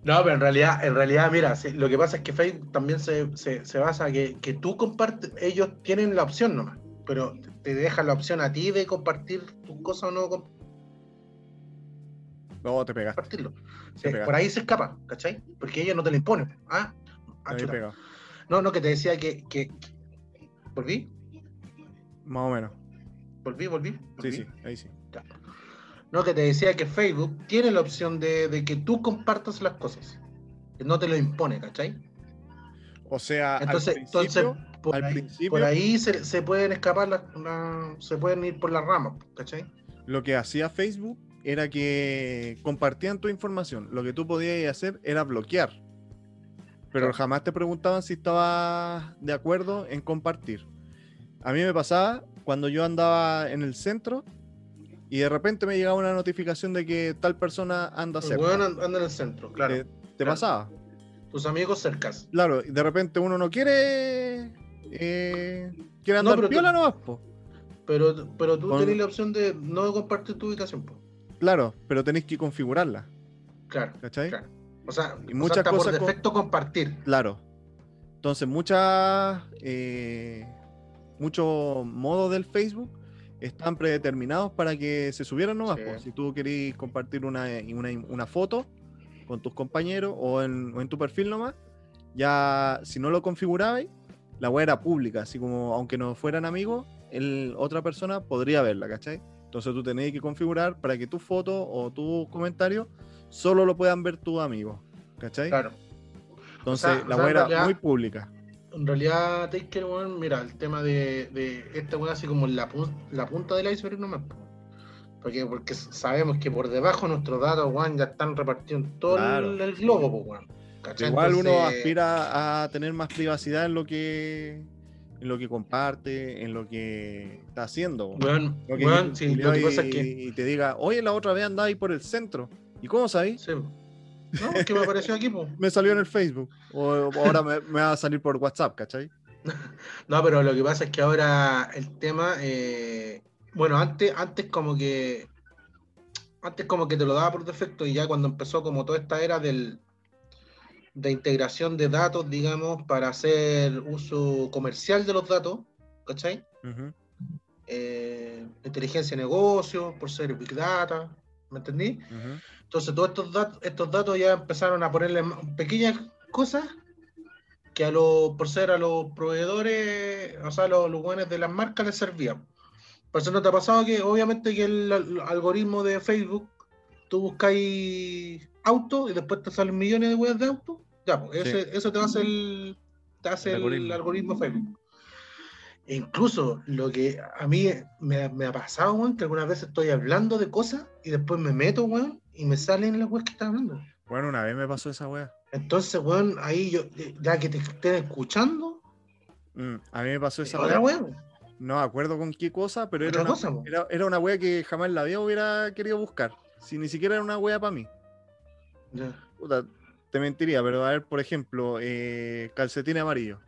No, pero en realidad, en realidad, mira, sí, lo que pasa es que Facebook también se, se, se basa que, que tú compartes, ellos tienen la opción nomás, pero te dejan la opción a ti de compartir tus cosas o no
No, te pegaste,
por ahí se escapa, ¿cachai? Porque ellos no te lo imponen. Ah, ah, No, no, que te decía que, que... ¿Volví?
más o menos.
¿Volví? ¿Volví?
Sí,
¿Volví?
sí, ahí sí.
No, que te decía que Facebook tiene la opción de, de que tú compartas las cosas. Que no te lo impone, ¿cachai?
O sea, al
Entonces, entonces por,
al
ahí,
principio-
por ahí se, se pueden escapar, las, la- se pueden ir por las ramas, ¿cachai?
lo que hacía Facebook era que compartían tu información. Lo que tú podías hacer era bloquear. Pero jamás te preguntaban si estabas de acuerdo en compartir. A mí me pasaba cuando yo andaba en el centro y de repente me llegaba una notificación de que tal persona anda cerca.
weón anda en el centro, claro.
¿Te, te
claro.
pasaba?
Tus amigos cercas.
Claro, y de repente uno no quiere... eh, quiere
No,
andar
pero tú-
piola nomás, po.
Pero, pero tú
Con-
tenés la opción de no compartir tu ubicación, po.
Claro, pero tenéis que configurarla,
Claro,
¿cachai?
claro. O sea,
Y
o
muchas
sea, está
cosas
por
con-
defecto compartir.
Claro. Entonces, muchas. eh, muchos modos del Facebook están predeterminados para que se subieran nomás.
Sí.
pues. Si tú querís compartir una, una, una foto con tus compañeros o en, o en tu perfil nomás, ya si no lo configurabais, la web era pública, así como aunque no fueran amigos, el, otra persona podría verla, ¿cachai? Entonces tú tenías que configurar para que tu foto o tu comentario solo lo puedan ver tus amigos, ¿cachai?
Claro.
Entonces
O sea,
la
o sea,
web era muy pública.
En realidad, Taker, weón, mira, el tema de, de esta weá así como la, pu- la punta del iceberg nomás. po. Porque, porque sabemos que por debajo nuestros datos, weón, ya están repartidos en todo
Claro.
el, el globo, pues, weón.
Igual uno aspira a tener más privacidad en lo que en lo que comparte, en lo que está haciendo.
Weón,
No que
weón,
llegue
sí,
un
lo que
culiao
pasa
y,
es que.
y te diga, oye, la otra vez andaba ahí por el centro. ¿Y cómo sabéis?
Sí, no, es que me apareció aquí.
Me salió en el Facebook. O, o ahora me, me va a salir por WhatsApp, ¿cachai?
No, pero lo que pasa es que ahora el tema, eh, bueno, antes, antes como que, antes como que te lo daba por defecto y ya cuando empezó como toda esta era del, de integración de datos, digamos, para hacer uso comercial de los datos, ¿cachai? Eh, inteligencia de negocio, por ser Big Data, ¿me entendí? Entonces todos estos datos, estos datos ya empezaron a ponerle pequeñas cosas que a los, por ser a los proveedores, o sea, a los, los buenos de las marcas les servían. Por eso no te ha pasado que obviamente que el, al- algoritmo de Facebook, tú buscáis auto y después te salen millones de webs de auto. Ya, pues,
Sí.
ese- eso te hace el, te hace
El
el,
algoritmo.
Facebook. E incluso lo que a mí me, me ha pasado, weón, que algunas veces estoy hablando de cosas y después me meto, weón, y me salen las weas que está hablando.
Bueno, una vez me pasó esa wea.
Entonces, weón, ahí yo, ya que te estén escuchando,
Mm, a mí me pasó esa
otra
wea.
weón,
No me acuerdo con qué cosa, pero era una,
cosa,
era, era una wea que jamás en la vida hubiera querido buscar. Si ni siquiera era una wea para mí. Puta, te mentiría, pero a ver, por ejemplo, eh, calcetines amarillos.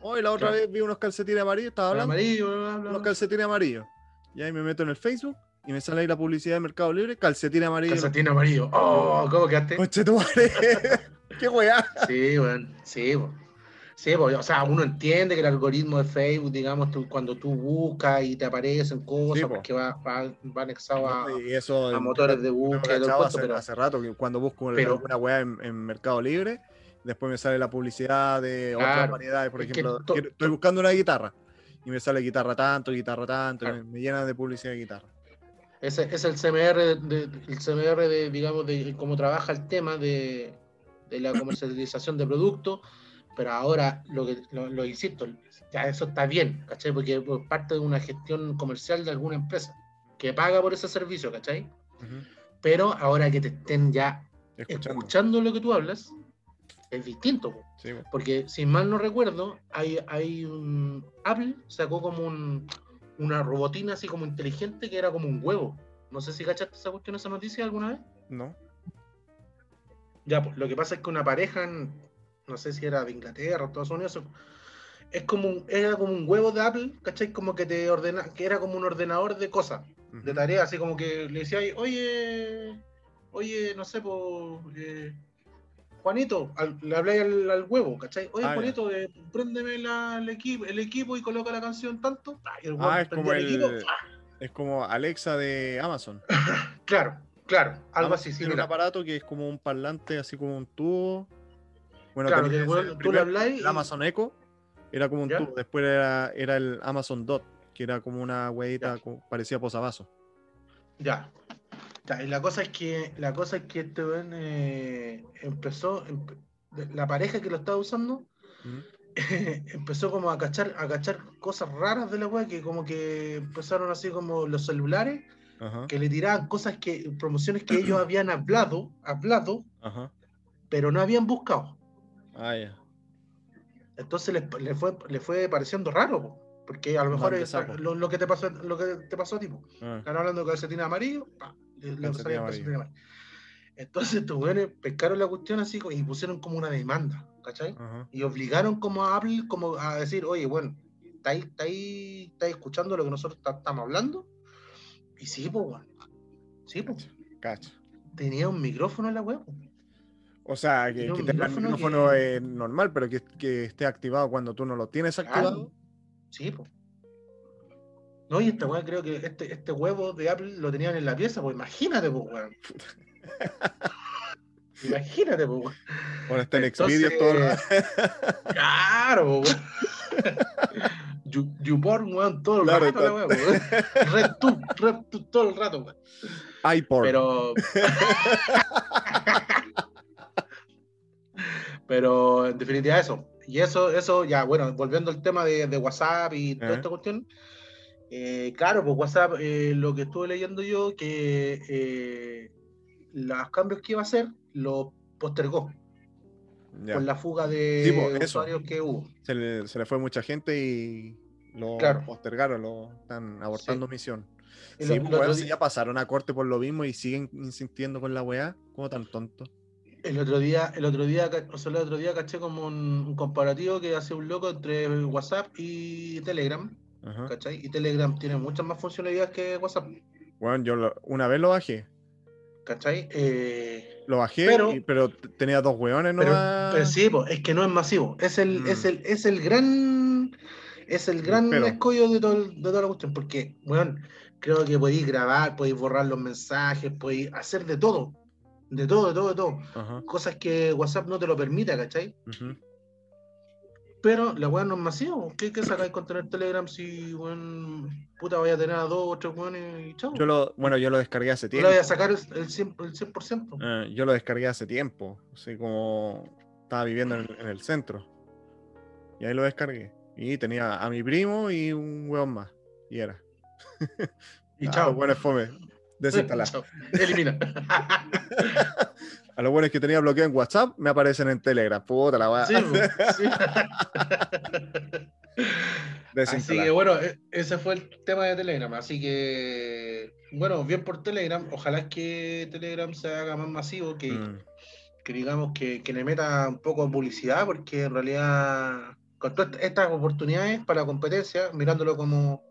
Hoy la otra
Claro.
vez vi unos calcetines amarillos, estaba hablando,
Amarillo, bla, bla, bla,
unos calcetines amarillos. Y ahí me meto en el Facebook y me sale ahí la publicidad de Mercado Libre, calcetín amarillo.
Calcetín amarillo. Oh, ¿cómo quedaste?
Conche tu madre. Qué weá.
Sí, weón, sí, weón. Sí, pues, o sea, uno entiende que el algoritmo de Facebook, digamos, tú- cuando tú buscas y te aparecen cosas,
Sí, po.
porque va, va, va anexado a,
Y eso
a motores de
me
búsqueda,
cachado
cuento,
hace,
pero
hace rato que cuando busco
pero-
alguna weá en, en Mercado Libre, después me sale la publicidad de otras variedades. Por ejemplo,
to-
quiero- estoy buscando una guitarra y me sale guitarra tanto, guitarra tanto,
Claro.
me, me llena de publicidad de guitarra.
ese es el CMR, de, el CMR de, digamos, de cómo trabaja el tema de, de la comercialización de productos, pero ahora, lo que lo, lo insisto, ya eso está bien, ¿cachai? Porque es parte de una gestión comercial de alguna empresa que paga por ese servicio, ¿cachai? Pero ahora que te estén ya
Escuchando.
escuchando lo que tú hablas, es distinto.
Sí.
Porque si mal no recuerdo, hay, hay un. Apple sacó como un, una robotina así como inteligente que era como un huevo. No sé si cachaste esa cuestión, esa noticia alguna vez.
¿No?
Ya, pues lo que pasa es que una pareja, no sé si era de Inglaterra o Estados Unidos, es como un, era como un huevo de Apple, ¿cachai? Como que te ordena, que era como un ordenador de cosas, de tareas, así como que le decía, oye, oye, no sé, pues, Juanito, al- le hablé al, al huevo, ¿cachai? Oye,
Ah.
Juanito, eh, préndeme la- el, equipo, el equipo y coloca la canción tanto. Ah, y el huevo
Ah, es como
el equipo,
el-. Es como Alexa de Amazon.
Claro, claro, algo
Amazon
así, sí,
tiene un aparato que es como un parlante, así como un tubo. Bueno,
Claro, que el tú
Amazon Echo era como un
¿Ya?
tubo. Después era, era el Amazon Dot, que era como una huevita, parecía posavasos.
Ya. Ya, y la cosa es que la cosa es que este eh, empezó empe- la pareja que lo estaba usando empezó como a cachar a cachar cosas raras de la web que como que empezaron así como los celulares
Ajá,
que le tiraban cosas que promociones que ellos habían hablado hablado
ajá.
pero no habían buscado
Ah, ya.
entonces les, le fue le fue pareciendo raro po, porque a lo mejor es lo, lo que te pasó lo que te pasó a ti.
Ah,
Están hablando de calcetín amarillo, pa, le- le Calcetín amarillo. Entonces estos weones pescaron la cuestión así y pusieron como una demanda, ¿cachai?
ajá.
Y obligaron como a Apple como a decir, oye, bueno, ¿estáis estáis- estáis escuchando lo que nosotros ta- estamos hablando? Y sí, pues, weón. Sí, pues. Tenía un micrófono en la web. po.
O sea, que, tenga el
micrófono que-
eh, normal, pero que, que esté activado cuando tú no lo tienes activado.
Claro. Sí, pues. No, y esta weá creo que este, este huevo de Apple lo tenían en la pieza, pues imagínate, pues weón. imagínate, pues weón.
Bueno, está en
Entonces,
Xvideo todo el rato.
Claro, pues, weón. You- YouPorn, weón, todo el
Claro,
rato, la pues, weón. RedTube, RedTube todo el rato, weón.
iPod.
Pero. Pero en definitiva eso. Y eso, eso ya, bueno, volviendo al tema de, de WhatsApp y toda esta cuestión. eh, claro, pues WhatsApp, eh, lo que estuve leyendo yo, que eh, los cambios que iba a hacer, lo postergó
Ya.
por la fuga de
Sí, pues,
usuarios que hubo.
Se, le, se le fue mucha gente y lo
Claro.
postergaron, lo están abortando misión. Sí,
lo-
pues,
lo otro
si ya pasaron a corte por lo mismo y siguen insistiendo con la weá, ¿cómo tan tonto?
El otro día, el otro día, o sea, el otro día caché como un, un comparativo que hace un loco entre WhatsApp y Telegram,
Ajá.
¿cachai? Y Telegram tiene muchas más funcionalidades que WhatsApp,
Bueno, yo lo- una vez lo bajé.
¿cachai? Eh,
Lo bajé,
Pero-
y- pero, tenía dos
pero,
nomás.
pero sí, po, es que no es masivo, es el,
Mm.
es el, es el gran, es el gran
Pero-
escollo de, todo, de toda la cuestión, porque, bueno, creo que podéis grabar, podéis borrar los mensajes, podéis hacer de todo, de todo, de todo, de todo,
Ajá.
cosas que WhatsApp no te lo permite, ¿cachai? Pero la weá no es masivo. ¿Qué, qué sacáis con tener Telegram si, weón, puta, vaya a tener a dos o tres weones y chao?
Yo lo, bueno, yo lo descargué hace tiempo.
vaya a sacar el, el 100%. el 100%.
Eh, yo lo descargué hace tiempo. Así como estaba viviendo en el, en el centro. Y ahí lo descargué. Y tenía a mi primo y un weón más. Y era.
y
Ah,
chao.
Bueno, fome. Desinstalar.
Elimina.
A los buenos que tenía bloqueado en WhatsApp me aparecen en Telegram. Puta la weá.
sí, sí. Así que bueno, e- ese fue el tema de Telegram. Así que, bueno, bien por Telegram. Ojalá que Telegram se haga más masivo, que,
Mm,
que digamos que, que le meta un poco de publicidad, porque en realidad con todas estas oportunidades para la competencia, mirándolo como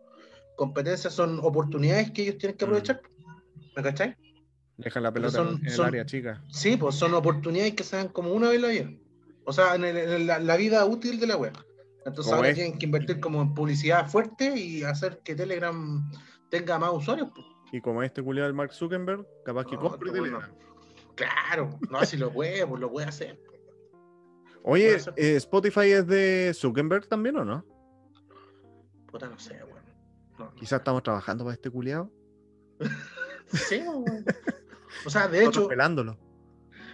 competencia, son oportunidades que ellos tienen que
Mm.
¿Me cachai?
Dejan la pelota
son-
en, el
son-
área chica.
Sí, pues son oportunidades que se dan como una vez la vida. O sea, en, el- en la, la vida útil de la web. Entonces ahora
es.
tienen que invertir como en publicidad fuerte y hacer que Telegram tenga más usuarios. pues.
Y como este culiado del Mark Zuckerberg, capaz que
No,
compre. Telegram.
Claro, no, si lo puede, pues lo puede hacer.
Oye,
puede
eh, ¿Spotify es de Zuckerberg también o no?
Puta, no sé, weón. No
Quizás estamos trabajando para este culiado.
Sí, weón. O sea, de hecho,
pelándolo.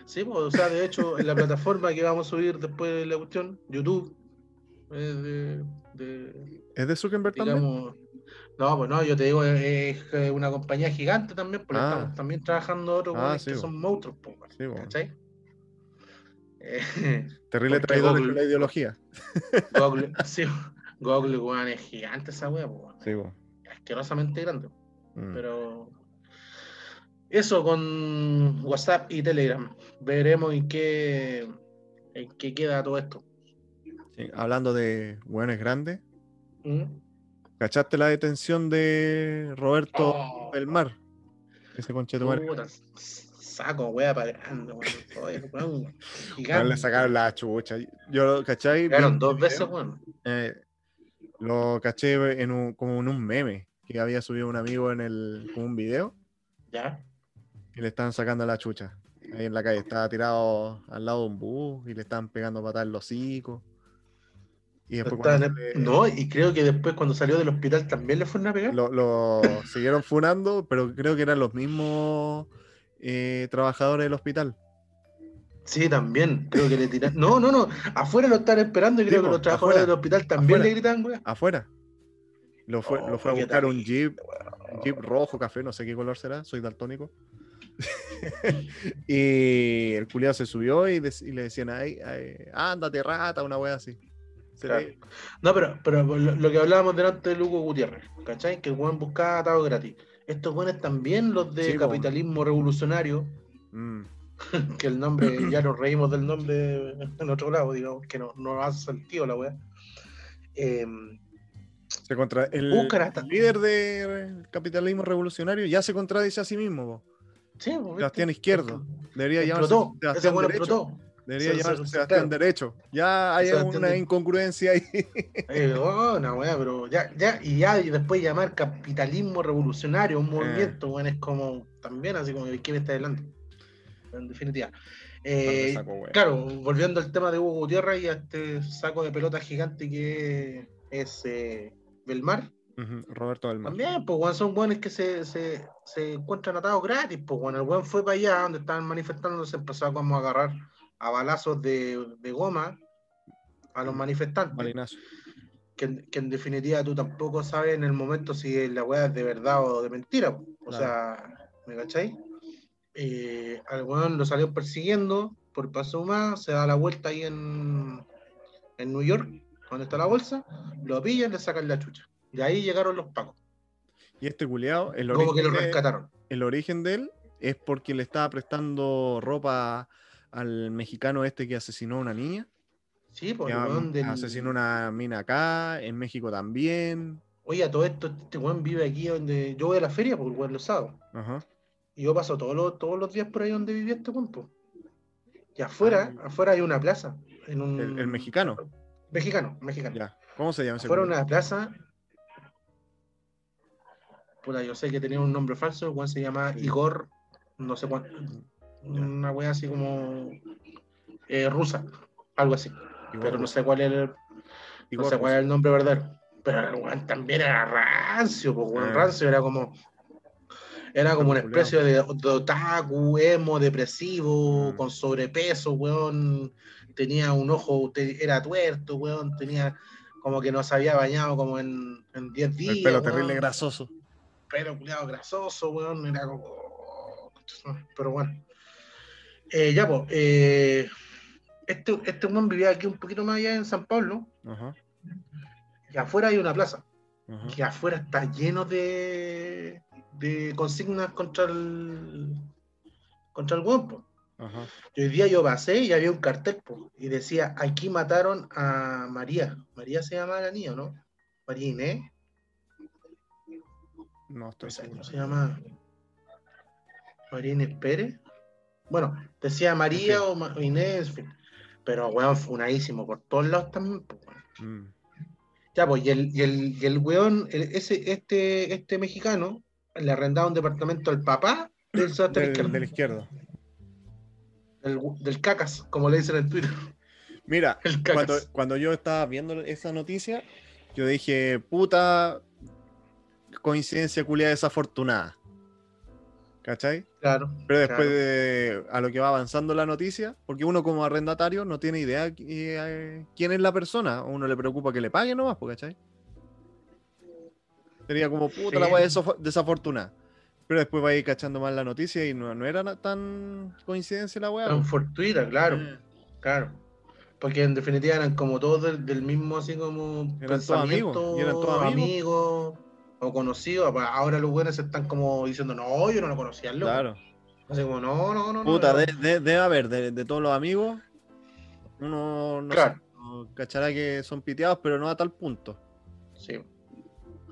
sí, pues, o sea, de hecho, en la plataforma que vamos a subir después de la cuestión, YouTube, es de, de-
¿Es de Zuckerberg también?
no, pues no, yo te digo, es, es una compañía gigante también, porque
Ah.
estamos también trabajando otros
Ah, sí,
que
bo.
son monstruos, pues,
Sí.
¿cachai? Eh,
Terrible traidor
Google-
con la ideología.
Google, sí, Google, weón, es gigante esa wea, pues, weón,
Sí,
asquerosamente grande.
Mm.
Pero eso con WhatsApp y Telegram. Veremos en qué, en qué queda todo esto.
Sí, Hablando de hueones grandes,
¿Mm?
¿cachaste la detención de Roberto
Oh,
del Mar? Ese conchetumare.
puta, saco wea para grande, weón.
Le sacaron la chucha. Yo, ¿cachai? Vi
Llegaron
un
dos veces, weón.
eh, lo caché en un, como en un meme que había subido un amigo en el, como un video
Ya.
Y le estaban sacando la chucha. Ahí en la calle, estaba tirado al lado de un bus y le estaban pegando patadas en los hocicos. Y después
Estaba
cuando
No, y creo que después cuando salió del hospital también le fueron a pegar.
lo, lo siguieron funando, pero creo que eran los mismos eh, trabajadores del hospital.
Sí, también. Creo que le tiraron. No, no, no. Afuera lo están esperando y creo que los trabajadores
afuera.
del hospital también
Afuera.
le gritan, weón.
Afuera. Lo fue,
Oh,
lo fue a buscar un jeep, un jeep rojo, café, no sé qué color será, soy daltónico. y el culiado se subió y, le decían, ay, ay, ándate rata, una wea así.
Claro. No, pero, pero lo, lo que hablábamos delante de Lugo Gutiérrez, ¿cachai? Que el weón buscaba atado gratis. Estos weones también, los de
Sí,
capitalismo revolucionario,
Mm,
que el nombre, ya nos reímos del nombre en otro lado, digamos, que no, no hace sentido la weá. Eh,
se contra el, líder del capitalismo revolucionario ya se contradice a sí mismo. po.
Sí.
Sebastián Izquierdo. Debería llamarse Sebastián Derecho. Debería
Se-
llamarse
se-
Sebastián. Derecho. Ya hay una incongruencia ahí.
Eh, oh, una weá, pero ya, ya, y ya, y después llamar capitalismo revolucionario, un movimiento, weón, es como, también así como, ¿de qué me está hablando? En definitiva. Eh,
Saco,
claro, volviendo al tema de Hugo Gutiérrez y a este saco de pelota gigante que es eh, Belmar,
Roberto del Mar.
también, pues, weón, son buenos que se, se, se encuentran atados gratis, pues, bueno, el weón fue para allá donde estaban manifestando, se empezó a como a agarrar a balazos de, de goma a los manifestantes
Malinazo.
que, en- que en definitiva tú tampoco sabes en el momento si la weá es de verdad o de mentira. po. O
Claro.
sea, ¿me cachai? Eh, al weón lo salió persiguiendo por paso más, se da la vuelta ahí en, en New York, donde está la bolsa, lo pillan, le sacan la chucha. Y ahí llegaron los pacos,
Y este culiao, el
como que lo
origen, de,
rescataron.
el origen de él es porque le estaba prestando ropa al mexicano este que asesinó a una niña.
Sí, pues
que
el weón del-
Asesinó una mina acá, en México también.
Oye, a todo esto, este weón vive aquí donde yo voy a la feria, porque el weón lo sabe.
Ajá.
Y yo paso todos los, todos los días por ahí donde vivía este weón, po. Y afuera, afuera hay una plaza. En un...
Ah. El, el mexicano.
Mexicano, mexicano.
Ya. ¿Cómo se llama ese
Afuera una plaza. Puta, yo sé que tenía un nombre falso, el weón se llama Igor, no sé cuánto. Una wea así como eh, rusa, algo así.
Igor
Pero no sé cuál es el, no sé cuál
Rus.
el nombre verdadero. Pero el weón también era rancio, weón,
Ah.
rancio era como. Era como una especie de, de otaku, emo, depresivo,
Mm.
con sobrepeso, weón. Tenía un ojo, te- era tuerto, weón. Tenía como que no se había bañado como en, en 10 días.
El pelo
weón.
terrible grasoso.
Pelo culiado grasoso, weón. Era como. Pero bueno. Eh, ya, pues. eh, este, este weón vivía aquí un poquito más allá en San Pablo.
Ajá.
Y afuera hay una plaza.
ajá.
que afuera está lleno de, de consignas contra el contra el po.
Ajá.
Y hoy día yo pasé y había un cartel po, y decía aquí mataron a María. María se llama la niña, ¿no? María Inés.
No estoy seguro.
¿cómo se llama? María Inés Pérez. Bueno, decía María o Ma- o Inés. Pero weón, funadísimo por todos lados también.
Mm.
Ya, pues, y el, y el, y el weón, el- ese, este, este mexicano, le arrendaba un departamento al papá del
Del,
Izquierdo,
del izquierdo.
del, del cacas, como le dicen en Twitter.
Mira, cuando, cuando yo estaba viendo esa noticia, yo dije, puta coincidencia culia desafortunada. ¿Cachai?
Claro.
Pero después
claro.
de a lo que va avanzando la noticia, porque uno como arrendatario no tiene idea eh, quién es la persona, a uno le preocupa que le paguen nomás, ¿cachai? Sería como puta
Sí.
la weá desaf- desafortunada. Pero después va a ir cachando más la noticia y no, no era tan coincidencia la weá.
Tan fortuita, claro,
Eh,
claro. Porque en definitiva eran como todos del, del mismo, así como
Eran todos amigos, y eran todos amigos.
amigos o conocidos. Apa- Ahora los buenos están como diciendo, no, yo no lo conocía, loco.
Claro.
Así como, no, no, no.
Puta,
no,
de- de- debe haber de, de todos los amigos, uno no,
Claro.
sé, cachará que son piteados, pero no a tal punto.
Sí.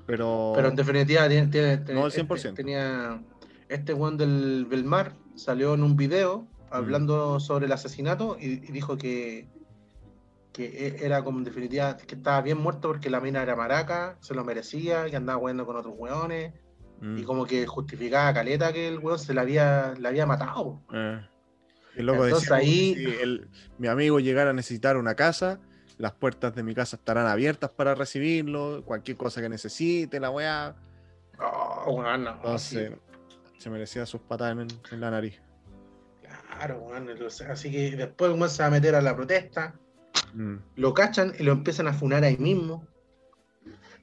Pero,
Pero en definitiva tiene, tiene-
No al
este-
100%.
tenía este Juan del Belmar salió en un video
Mm.
hablando sobre el asesinato y, y dijo que, que e- era como en definitiva que estaba bien muerto porque la mina era maraca, se lo merecía, que andaba jugando con otros hueones
mm,
y como que justificaba a caleta que el hueón se la había, la había matado.
eh. El loco
Entonces
decía,
ahí-
"Uy, si el- mi amigo llegara a necesitar una casa, las puertas de mi casa estarán abiertas para recibirlo, cualquier cosa que necesite, la weá.
Oh, weón, no,
Entonces, se merecía sus patadas en, en la nariz.
claro, weón, entonces, así que después weón se va a meter a la protesta.
Mm.
lo cachan y lo empiezan a funar ahí mismo.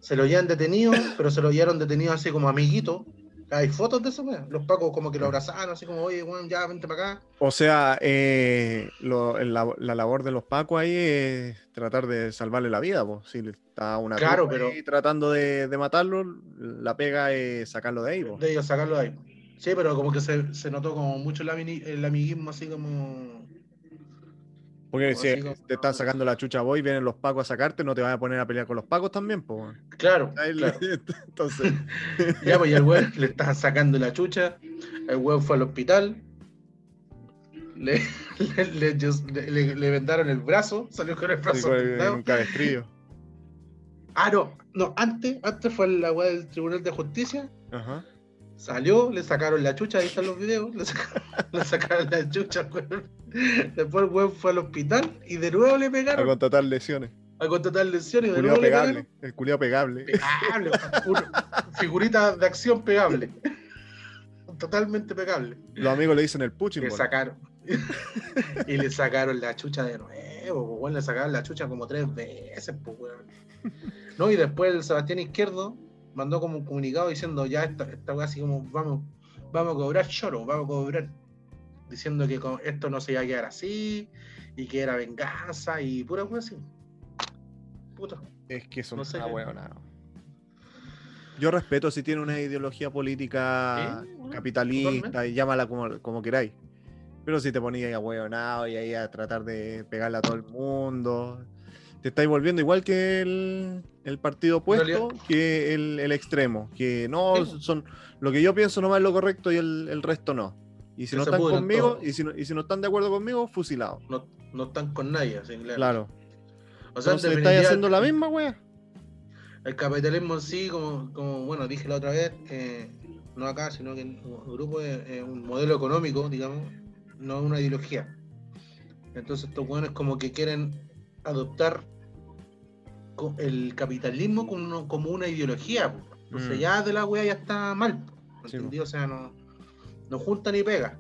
Se lo llevan detenido, pero se lo llevaron detenido así como amiguito. Hay fotos de eso, weón. Los pacos como que lo abrazaron, así como, oye, weón, ya, vente para acá.
O sea, eh, lo- la labor de los pacos ahí es tratar de salvarle la vida. pues. Si está una
Claro,
trupa ahí
pero-
tratando de, de matarlo, la pega es sacarlo de ahí. po.
De ellos sacarlo de ahí. Sí, pero como que se, se notó como mucho el, el amiguismo, así como.
Porque
como
si te están sacando la chucha vos y vienen los pacos a sacarte, no te vas a poner a pelear con los pacos también. Pues.
Claro.
Entonces,
Ya, pues y al weón le estaban sacando la chucha. El weón fue al hospital. le, le, le- le- le vendaron el brazo, salió con el
Sí,
brazo vendado.
un.
Ah, no, no, antes, antes fue la weá del Tribunal de Justicia,
Ajá.
Salió, le sacaron la chucha, ahí están los videos, le sacaron, le sacaron la chucha, weón. Después el weón fue al hospital y de nuevo le
A
pegaron
contratar lesiones.
a contratar lesiones y de nuevo le
pegable.
pegaron.
El culiao pegable.
Pegable, figurita de acción pegable. Totalmente pegable.
Los amigos le dicen el puching.
Le sacaron. y le sacaron la chucha de nuevo, weón, le sacaron la chucha como tres veces, pues, weón. No, y después el Sebastián Izquierdo mandó como un comunicado diciendo ya esta, esta así como vamos, vamos a cobrar choro, vamos a cobrar. Diciendo que con- esto no se iba a quedar así, y que era venganza, y pura weá así. Puta.
Es que son
No sé
una. Yo respeto si tiene una ideología política
bueno,
capitalista
totalmente.
y llámala como, como queráis. Pero si te ponías ahí a huevonado y ahí a tratar de pegarle a todo el mundo, te estáis volviendo igual que el, el partido opuesto, que el, el extremo. Que no,
Sí,
son lo que yo pienso nomás es lo correcto y el, el resto no. Y si
Que
no están conmigo, y si, no, y si no están de acuerdo conmigo, fusilado.
No, no están con nadie, así, claro.
Claro.
O sea, en
Entonces estáis haciendo la misma, wea.
El capitalismo en sí, como, como bueno, dije la otra vez, eh, no acá, sino que en el grupo es, es un modelo económico, digamos, no una ideología. Entonces estos buenos como que quieren adoptar el capitalismo como, uno- como una ideología. po. Entonces
Mm.
ya de la wea ya está mal. po,
Sí,
¿entendido? O sea, no, no junta ni pega.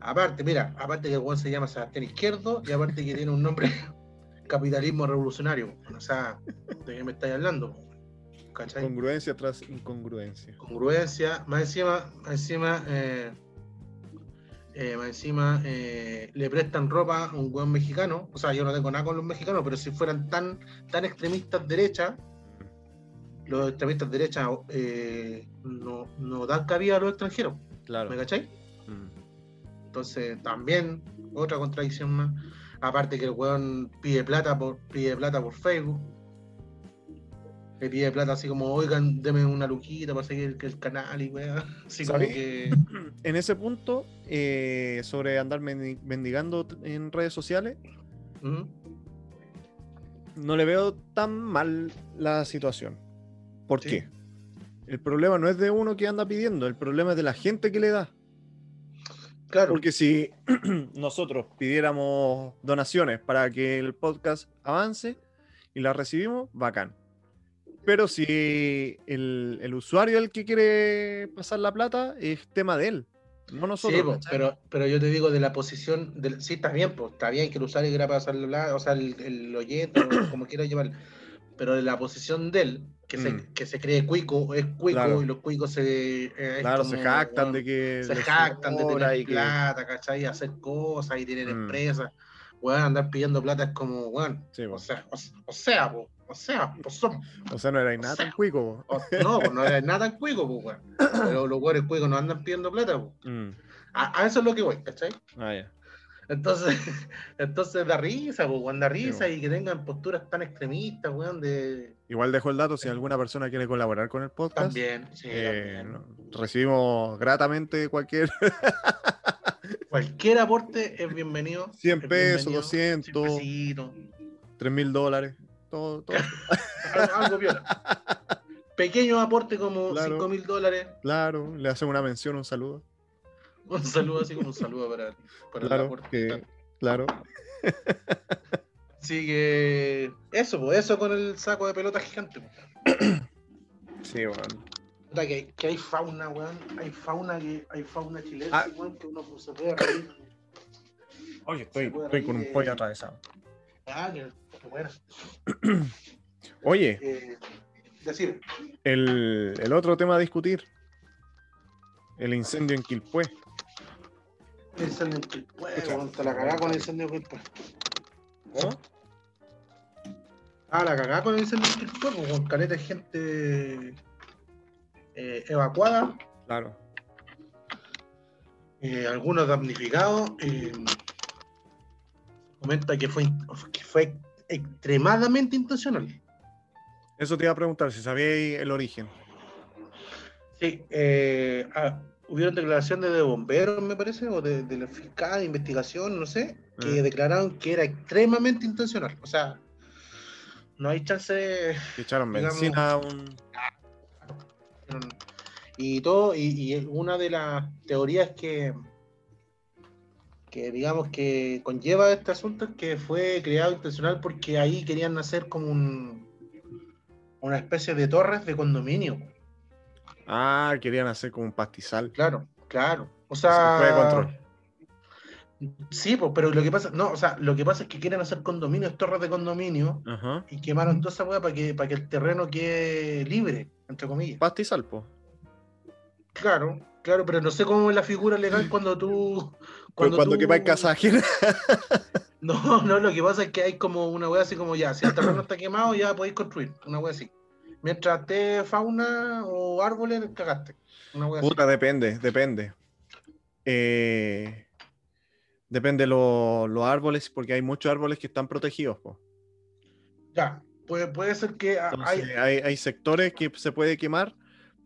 Aparte, mira, aparte que el weón se llama Sebastián Izquierdo y aparte que tiene un nombre capitalismo revolucionario. O sea, ¿de qué me estáis hablando? ¿Cachai?
Congruencia tras incongruencia.
Congruencia, más encima, más encima, eh, eh, encima eh, le prestan ropa a un buen mexicano. O sea, yo no tengo nada con los mexicanos, pero si fueran tan, tan extremistas derecha, los extremistas derecha eh, no, no dan cabida a los extranjeros.
Claro.
¿Me cachai?
Mm.
Entonces, también, otra contradicción más. Aparte que el weón pide plata por, pide plata por Facebook. Le pide plata así como, oigan, deme una luquita para seguir el, el canal y weón. Así como que.
En ese punto, eh, sobre andar mendi- mendigando en redes sociales, no le veo tan mal la situación. ¿Por
Sí.
qué? El problema no es de uno que anda pidiendo, el problema es de la gente que le da.
Claro,
Porque si nosotros pidiéramos donaciones para que el podcast avance y las recibimos, bacán. Pero si el, el usuario el que quiere pasar la plata, es tema de él, no nosotros.
sí, pero, pero yo te digo de la posición. Del, sí, está bien, pues está bien que el usuario quiera pasar la, o sea, el, el oyente, o como quiera llevar. Pero de la posición de él, que, se,
Mm.
que se cree cuico, es cuico
Claro.
y los cuicos se. eh,
Claro, se jactan de que.
se jactan de tener
y que-
plata, ¿cachai? Hacer cosas y tener
Mm.
empresas. Weón, andar pidiendo plata es como.
Sí, po.
O sea, o, o sea, po, o sea, pues son.
O sea, no era nada
o sea,
tan cuico.
o- no, pues no es nada tan cuico, pues, weón. Pero los weones cuicos no andan pidiendo plata, pues.
Mm.
A, a eso es lo que voy, ¿cachai?
Ah, ya.
Entonces, entonces da risa, pues, weón, da risa y que tengan posturas tan extremistas, weón, de.
Igual dejo el dato si alguna persona quiere colaborar con el podcast.
También, sí,
eh,
también.
recibimos gratamente cualquier
Cualquier aporte es bienvenido.
100
es
pesos,
bienvenido.
200.
100 pesitos.
3 mil dólares. Todo, todo.
algo, piola. Pequeño aporte como
Claro.
5 mil dólares.
Claro, le hacemos una mención, un saludo.
Un saludo así como un saludo para, para el
Claro,
aporte.
que, claro.
Así que eso, pues eso con el saco de pelota gigante. pues.
Sí, bueno.
Que, que hay fauna, weón. Hay fauna que hay fauna chilena,
Ah.
weón, que uno se puede reír.
Oye,
estoy-
estoy,
con un pollo
atravesado.
Ah, que, bueno.
Oye,
Eh, decir,
el, el otro tema a discutir. El incendio en Quilpué.
el incendio en Quilpué, te la cagá con el incendio en Quilpué.
¿Cómo?
Ah, la cagá con el incendio en Quilpué, pues, con caleta de gente eh, evacuada,
Claro.
eh, algunos damnificados. eh, comenta que fue, que fue extremadamente intencional.
Eso te iba a preguntar, si sabíais el origen.
Sí, eh, ah, hubieron declaraciones de bomberos, me parece, o de, de la fiscal de investigación, no sé, que
Ah.
declararon que era extremadamente intencional. O sea, no hay chance de-
Que echaron
digamos-
benzina un.
y todo, y, y una de las teorías que que digamos que conlleva este asunto es que fue creado intencional porque ahí querían hacer como un una especie de torres de condominio.
Ah, querían hacer como un pastizal.
Claro, claro. O
Se
sea,
fue de control.
Sí, pues, pero lo que pasa, no, o sea, lo que pasa es que quieren hacer condominios, torres de condominio,
Ajá.
y quemaron toda esa weá para que, para que el terreno quede libre, entre comillas.
Pastizal, po.
Claro, claro, pero no sé cómo es la figura legal cuando tú.
Cuando, cuando
tú-
quema en casa ajena.
No, no, lo que pasa es que hay como una weá así como ya, si el terreno está quemado, ya podéis construir, una weá así. Mientras esté fauna o árboles, cagaste. Una weá así.
Puta, depende, depende. Eh, depende lo- los árboles, porque hay muchos árboles que están protegidos, po.
Ya, puede, puede ser que
Entonces,
hay.
hay, hay sectores que se puede quemar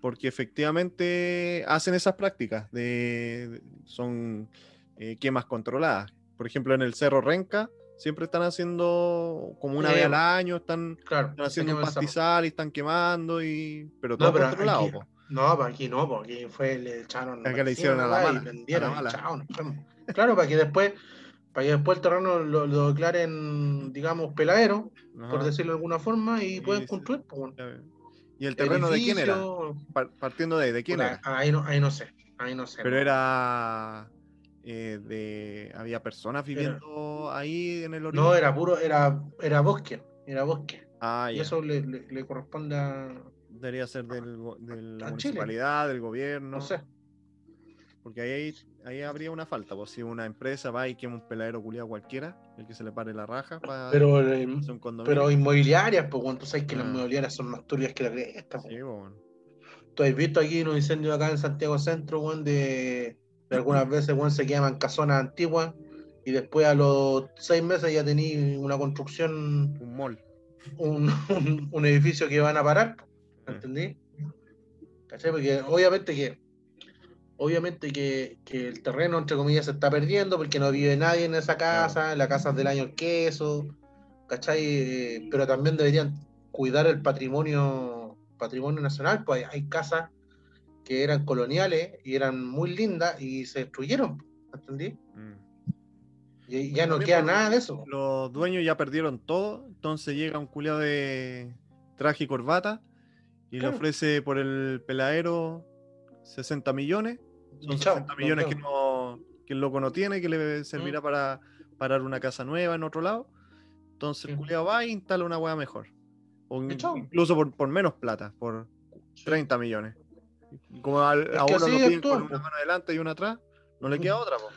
porque efectivamente hacen esas prácticas de, de- son eh, quemas controladas. Por ejemplo, en el Cerro Renca siempre están haciendo como una vez al año, están,
Claro,
están haciendo un pastizal y están quemando y pero todo
No, pero
controlado,
aquí-. No, para aquí no, porque fue, le echaron.
Acá le
benzina,
hicieron a la
y
mala,
vendieron,
a la mala.
y chao, fuimos. Claro, para que después, para que después el terreno lo, lo declaren, digamos, peladero, por decirlo de alguna forma, y
Sí,
pueden construir. Pues, bueno.
¿Y el terreno de quién era? Partiendo de, ¿de quién era?
Ahí no, ahí no sé, ahí no sé.
Pero era eh, de había personas viviendo ahí en el oriente.
No, era puro, era, era bosque, era bosque.
Ah,
y
ya.
eso le, le- le corresponde a,
Debería ser del de la
Chile.
municipalidad, del gobierno.
no sé.
Porque ahí, ahí habría una falta. Pues si una empresa va y quema un peladero culiado cualquiera, el que se le pare la raja para
Pero, eh, pero inmobiliarias, pues, bueno, tú sabes que las
Ah.
inmobiliarias son más turbias que la cresta. pues.
Sí, bueno.
Tú has visto aquí unos incendios acá en Santiago Centro, weón, de, de algunas veces, weón, se queman casonas antiguas y después a los seis meses ya tenéis una construcción,
Un mall.
un, un- un edificio que van a parar. ¿entendí? ¿Cachai? Porque obviamente que obviamente que, que el terreno, entre comillas, se está perdiendo porque no vive nadie en esa casa, la casa es del año el queso, ¿cachai? Eh, Pero también deberían cuidar el patrimonio, patrimonio nacional, pues hay, hay casas que eran coloniales y eran muy lindas y se destruyeron, ¿entendí?
Mm.
Y y ya no queda
por-
nada de eso.
Los dueños ya perdieron todo, entonces llega un culiado de traje y corbata y le ofrece por el peladero 60 millones. Son
Y chao,
60
nos
millones que, no, que el loco no tiene, que le
Mm.
servirá para parar una casa nueva en otro lado. Entonces el culiado va e instala una hueá mejor. O incluso por, por menos plata, por 30 millones. Como al-
Es
a
que
uno lo piden con una mano adelante y una atrás, no le queda otra. po.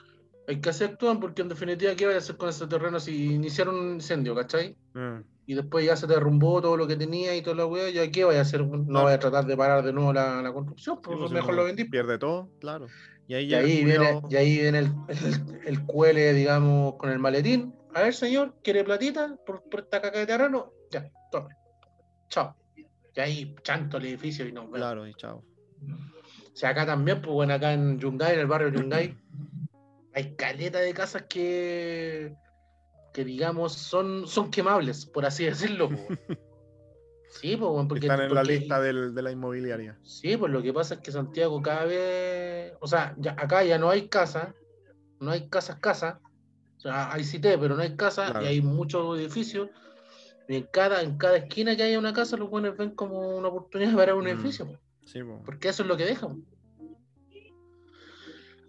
Hay que hacer actúan porque en definitiva, ¿qué vaya a hacer con ese terreno si iniciaron un incendio, ¿cachai?
Mm.
y después ya se derrumbó todo lo que tenía y toda la weá, ya qué vaya a hacer, no
Claro.
vaya a tratar de parar de nuevo la, la construcción,
Sí,
pues
pues,
mejor lo vendí.
Pierde todo, claro. Y ahí
Y viene, y ahí viene el, el, el cuele, digamos, con el maletín. A ver, señor, ¿quiere platita por, por esta caca de terreno? Ya, tome. Chao. Y ahí chanto el edificio y vemos.
Claro, y chao.
O sea, acá también, pues bueno, acá en Yungay, en el barrio Yungay, hay caleta de casas que, que digamos, son, son quemables, por así decirlo. Sí, pues, weón, porque,
Están en la
porque-
lista del- de la inmobiliaria.
Sí, pues lo que pasa es que Santiago cada vez, o sea, ya, acá ya no hay casa, no hay casas, casas, o sea, hay CITE, pero no hay casa
Claro.
y hay muchos edificios. Y en cada, en cada esquina que haya una casa, los buenos ven como una oportunidad para un
Mm.
edificio, pues,
Sí, po.
porque eso es lo que dejan.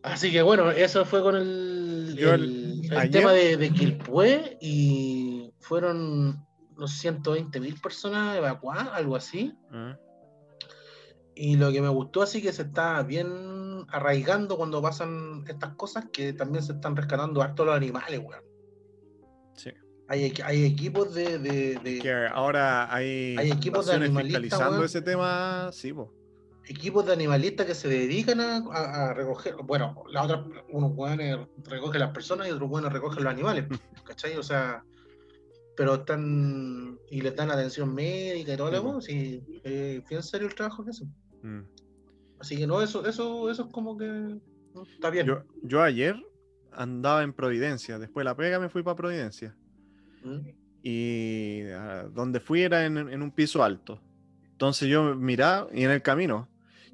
Así que bueno, eso fue con el,
Yo el-
el- el
ayer-
tema de, de Quilpué y fueron unos 120 mil personas evacuadas, algo así.
Ah,
Y lo que me gustó así que se está bien arraigando cuando pasan estas cosas, que también se están rescatando harto los animales, weón.
sí.
Hay, equi- hay equipos de, de- de-
Que ahora hay,
Hay equipos de
fiscalizando
weón.
ese tema, sí, po.
Equipos de animalistas que se dedican a, a- a recoger, bueno, la otra, unos weones recogen las personas y otros weones recogen los animales, ¿cachai? O sea, pero están y les dan atención médica y todo lo demás, y eh, bien serio el trabajo que hacen.
Mm.
Así que no, eso, eso, eso es como que ¿no? está bien.
Yo, yo ayer andaba en Providencia, después de la pega me fui para Providencia.
¿Mm?
Y ah, donde fui era en, en un piso alto. Entonces yo miraba y en el camino,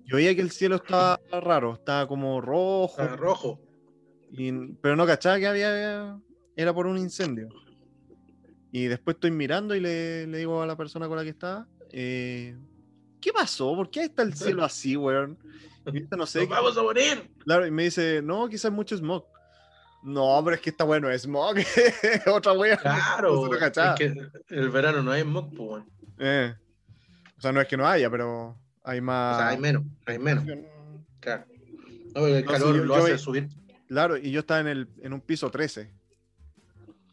yo veía que el cielo estaba raro, estaba como rojo,
Está rojo.
y- pero no cachaba que había, era por un incendio. Y después estoy mirando y le, le digo a la persona con la que estaba, eh, ¿qué pasó? ¿Por qué está el cielo así, weón? Y dice, no sé,
¡Nos vamos a morir!
Claro, y me dice, no, quizás mucho smog. No, pero es que está bueno, es smog. Otra wea.
Claro,
cachaba.
es que el verano no hay smog, pues.
Eh, O sea, no es que no haya, pero hay más.
O sea, hay menos, hay menos, claro. No, el
Entonces,
calor
yo-
lo hace subir.
Claro, y yo estaba en, el, en un piso 13.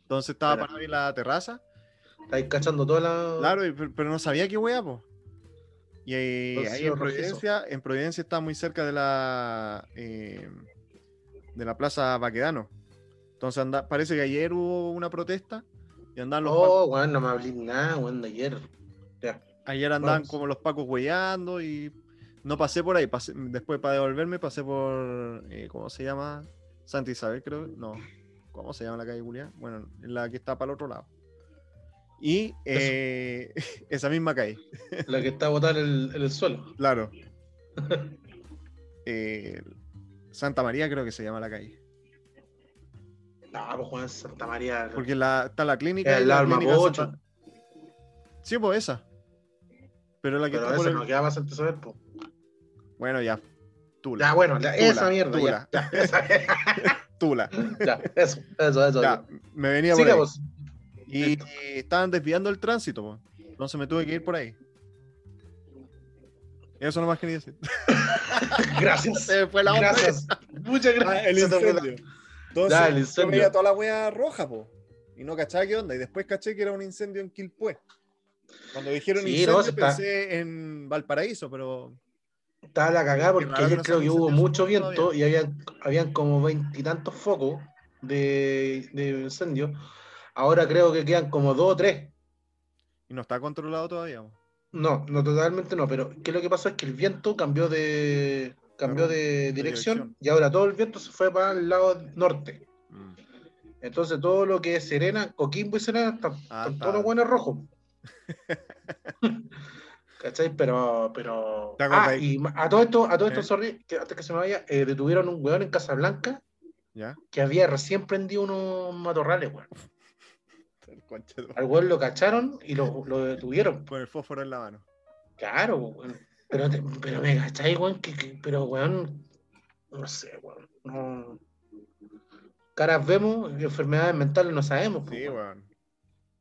Entonces estaba parado ahí en la terraza.
Estáis cachando toda la.
Claro, pero pero no sabía qué wea, po. Y ahí,
Entonces,
ahí en
rojizo.
Providencia, en Providencia está muy cerca de la eh, de la Plaza Baquedano. Entonces anda, parece que ayer hubo una protesta y andaban los
Oh, weón, no me hablé nada, weón, de ayer. Ya.
Ayer andaban
vamos.
como los pacos hueando y no pasé por ahí. pasé- después para devolverme pasé por eh, ¿cómo se llama? Santa Isabel, creo. No. ¿Cómo se llama la calle Julián? Bueno, en la que está para el otro lado. Y eh, esa misma calle.
La que está botada en el, en el suelo.
Claro. Eh, Santa María creo que se llama la calle.
No, pues Juan Santa María.
Porque la, está la clínica. y
el
la clínica. Santa- Sí, pues esa. Pero la que
Pero esa
el-
no queda más Santa Isabel, pues.
Bueno, ya. Tula.
Ya, bueno, esa
Tula,
mierda.
Tula.
Ya, ya, esa-
Tula.
ya, eso, eso, eso.
Ya, me venía por ahí. Y
Listo.
estaban desviando el tránsito, po. entonces me tuve que ir por ahí. Eso nomás quería decir.
Gracias.
Se fue la onda.
Gracias. Muchas
Ah,
gracias.
el incendio. Entonces,
Ya, el
yo
incendio.
veía toda la wea roja, po. Y no cachaba qué onda. Y después caché que era un incendio en Quilpué. Cuando dijeron
Sí,
incendio
no, se está-
pensé en Valparaíso, pero
Estaba la cagada porque ayer
no
creo que hubo mucho
todavía.
viento y habían, habían como veintitantos focos de, de incendio. Ahora creo que quedan como dos o tres.
y no está controlado todavía.
No, no totalmente no, pero que lo que pasó es que el viento cambió de cambió de
de
dirección,
dirección.
y ahora todo el viento se fue para el lado norte.
Mm.
Entonces todo lo que es Serena, Coquimbo y Serena están,
Ah,
todos los buenos rojos. ¿Cachai? Pero, pero.
¿Te
Ah, y a todo esto, a todo esto,
¿Eh?
sorry, que antes que se me vaya, eh, detuvieron un weón en Casablanca
¿Ya?
que había recién prendido unos matorrales, weón. Al weón lo cacharon y lo, lo detuvieron.
Con el fósforo en la mano.
Claro, weón. Pero, pero me cachai, weón, que, que- pero weón, no sé, weón. No. Caras vemos, enfermedades mentales no sabemos.
Sí,
weón.
weón.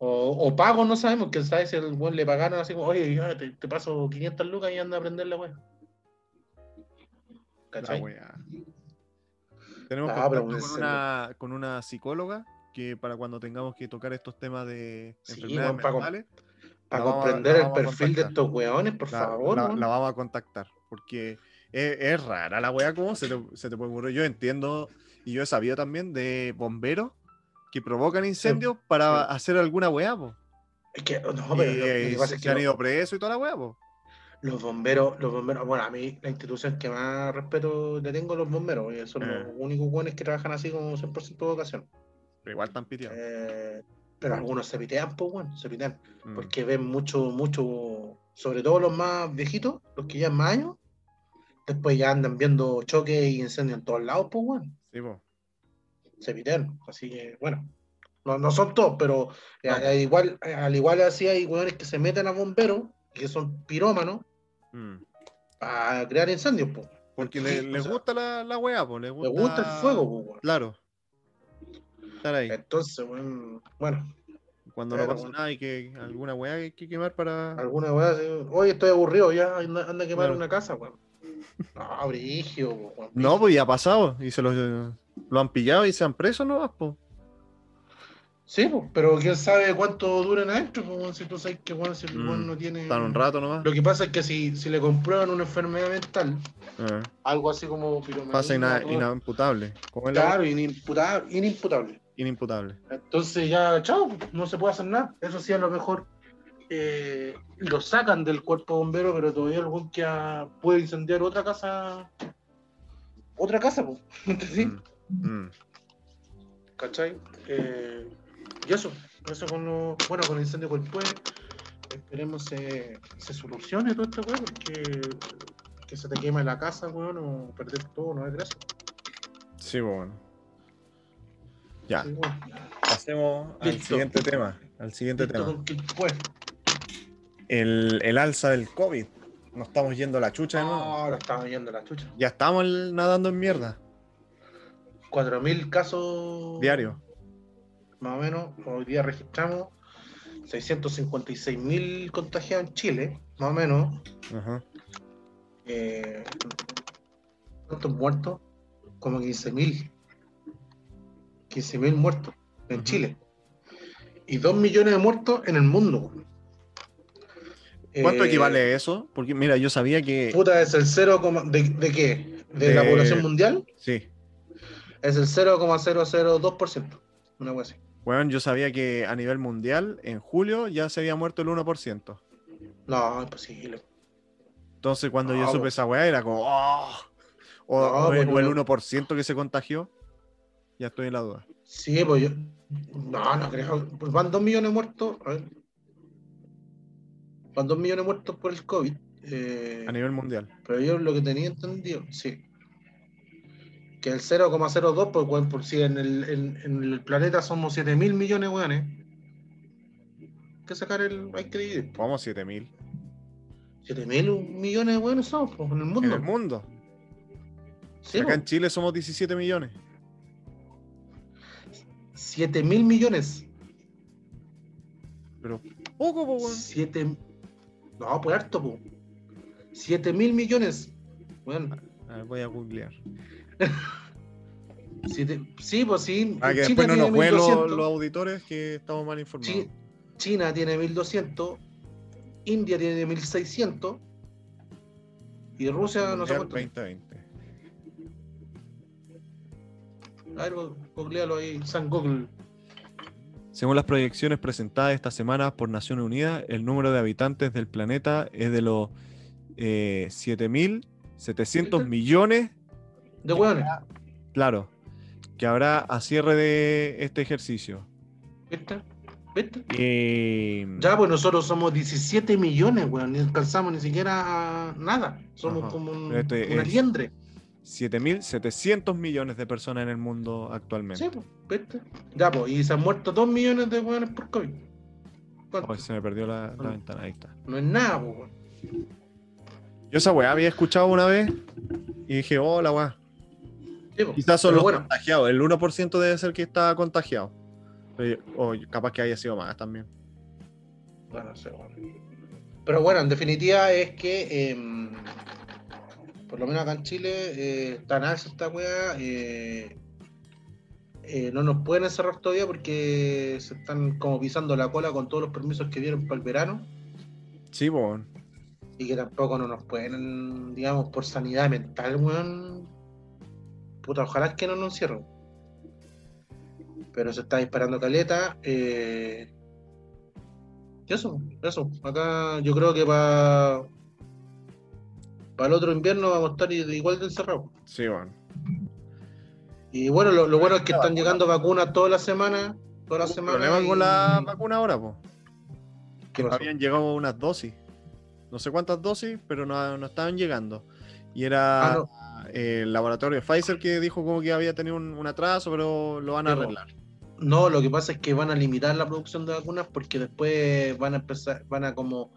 O, o pagos no sabemos, que sabe si el weón le pagaron así como, oye, ya, te, te paso 500 lucas y anda a aprender la.
La
¿Cachai?
weá. Tenemos
Ah,
contacto con una, con una psicóloga que para cuando tengamos que tocar estos temas de
Sí,
enfermedades mentales,
Para
La vamos
comprender
la
el perfil de estos weones, por
la,
favor.
la- la vamos a contactar. Porque es, es rara la weá, ¿cómo se te, se te puede ocurrir? Yo entiendo y yo he sabido también de bomberos que provocan incendios para
sí.
hacer alguna weá, po.
Es que, no,
y
pero lo- lo
eh,
que pasa
se,
es
se
que
han
lo-
ido presos y toda la weá, po.
los bomberos, los bomberos, bueno, a mí la institución que más respeto le tengo a los bomberos, y son
Eh.
los únicos buenos que trabajan así como 100% de vocación.
Pero igual están piteados.
Eh, pero algunos se pitean, pues bueno, se pitean,
Mm.
porque ven mucho, mucho, sobre todo los más viejitos, los que llevan más años, después ya andan viendo choques y incendios en todos lados, pues bueno,
Sí, po.
Se pitean, así que bueno. No, no son todos, pero eh,
No.
al igual, al igual así hay hueones que se meten a bomberos, que son pirómanos,
Mm.
a crear incendios, pues.
Porque
Sí,
les
sea,
gusta la, la weá, po. Les
Le
gusta,
gusta el fuego.
Claro. Estar ahí.
Entonces, weón, bueno,
Cuando no pasa
bueno.
nada y que alguna weá que hay que quemar para.
alguna weá así, oye, estoy aburrido, ya anda, anda a quemar
Claro.
una casa, weón. No, brigio, weón.
No, pues ya ha pasado. Y se los, lo han pillado y se han preso, ¿no? Pues.
Sí, pues, pero quién sabe cuánto duran adentro, weón, si tú sabes que weón, si el
Mm,
no tiene.
Están un rato nomás.
Lo que pasa es que si, si le comprueban una enfermedad mental,
Ah,
algo así como piromanía,
pasa ina- inimputable. ¿Cómo es la-
Claro, inimputable, inimputable.
Inimputable.
Entonces ya, chao, no se puede hacer nada. Eso sí, a lo mejor eh, lo sacan del cuerpo bombero, pero todavía el weón que puede incendiar otra casa. Otra casa, pues. ¿Sí?
Mm, mm.
¿Cachai? Eh, y eso, eso con lo, bueno, con el incendio pueblo, esperemos se, se solucione todo este weón, porque que se te quema la casa, weón, o perder todo, no es gracia.
Sí, pues, bueno. Ya,
Sí, bueno.
pasemos al
Listo.
siguiente tema. Al siguiente
Listo
tema.
pues,
El, el alza del COVID. Nos estamos yendo a la chucha de nuevo.
ahora estamos yendo la chucha.
Ya estamos nadando en mierda.
4.000 casos
Diario.
más o menos. Hoy día registramos 656.000 contagiados en Chile, más o menos.
Ajá.
Eh, ¿Cuántos muertos? Como 15.000. 15.000 muertos en. Chile. Y 2 millones de muertos en el mundo.
¿Cuánto
Eh,
equivale eso? Porque mira, yo sabía que.
Puta, es el 0, coma- ¿de, de qué? ¿De,
De-
la población mundial?
Sí.
Es el 0,002%. Una cosa así.
Bueno, yo sabía que a nivel mundial, en julio, ya se había muerto el 1%.
No, imposible.
Entonces, cuando yo supe
po.
esa weá, era como. "Oh". O,
No,
o el,
pues
o el
no.
1% que se contagió. Ya estoy en la duda.
Sí, pues yo. No, no creo. Pues van 2 millones muertos. A ver. Van 2 millones muertos por el COVID. eh,
A nivel mundial.
pero yo lo que tenía entendido, sí. Que el 0,02, pues, weón, por si en el, en, en el planeta somos 7 mil millones, weones. Hay que sacar el. Hay que dividir.
Vamos 7000.
7 mil millones de weones somos, pues, en el mundo.
En el mundo.
Sí,
Acá en
pues,
Chile somos 17 millones.
7 mil millones.
Pero poco, po, weón.
7. No, pues harto, pues. 7 mil millones. Bueno,
A ver, voy a googlear.
siete- sí, pues sí.
Para que
China
después no
tiene
nos jueguen los,
1200.
los auditores que estamos mal informados.
Chi- China tiene 1200. India tiene 1600. Y Rusia no sé cuánto.
2020.
A ver, googlealo ahí, San Google.
Según las proyecciones presentadas esta semana por Naciones Unidas, el número de habitantes del planeta es de los eh, 7.700 millones,
De hueones.
claro, que habrá a cierre de este ejercicio.
¿Viste? ¿Viste?
Y-
Ya, pues nosotros somos 17 millones, weón. Ni alcanzamos ni siquiera nada. Somos
Ajá.
como un,
este
una
es-
liendre.
7.700 millones de personas en el mundo actualmente.
Sí, pues, ¿viste? Ya, pues, y se han muerto 2 millones de weones por COVID.
Oh, se me perdió la, la ventana, ahí está.
No es nada, pues, weón.
Yo esa weá había escuchado una vez y dije, oh, la weá.
Sí.
Quizás los
bueno,
contagiados. El 1% debe ser que está contagiado. Pero- O capaz que haya sido más también.
bueno. Pero bueno, en definitiva es que, em, por lo menos acá en Chile, eh, está en alza esta weá. eh, eh, no nos pueden encerrar todavía porque se están como pisando la cola con todos los permisos que dieron para el verano.
Sí, pues.
y que tampoco no nos pueden, digamos, por sanidad mental, weón. Puta, ojalá que no nos encierren. Pero se está disparando caleta. Eh... y Eso, eso. Acá yo creo que para para el otro invierno vamos a estar igual de encerrados.
Sí, bueno.
Y bueno, lo, lo bueno es que están llegando vacunas todas las semanas. Todas las semanas.
problema con
y-
la vacuna ahora, pues.
¿Qué pasó?
Habían llegado unas dosis. No sé cuántas dosis, pero no, no estaban llegando. Y era
Ah, no.
Eh, el laboratorio Pfizer que dijo como que había tenido un, un atraso, pero lo van a arreglar.
No, lo que pasa es que van a limitar la producción de vacunas porque después van a empezar, van a como,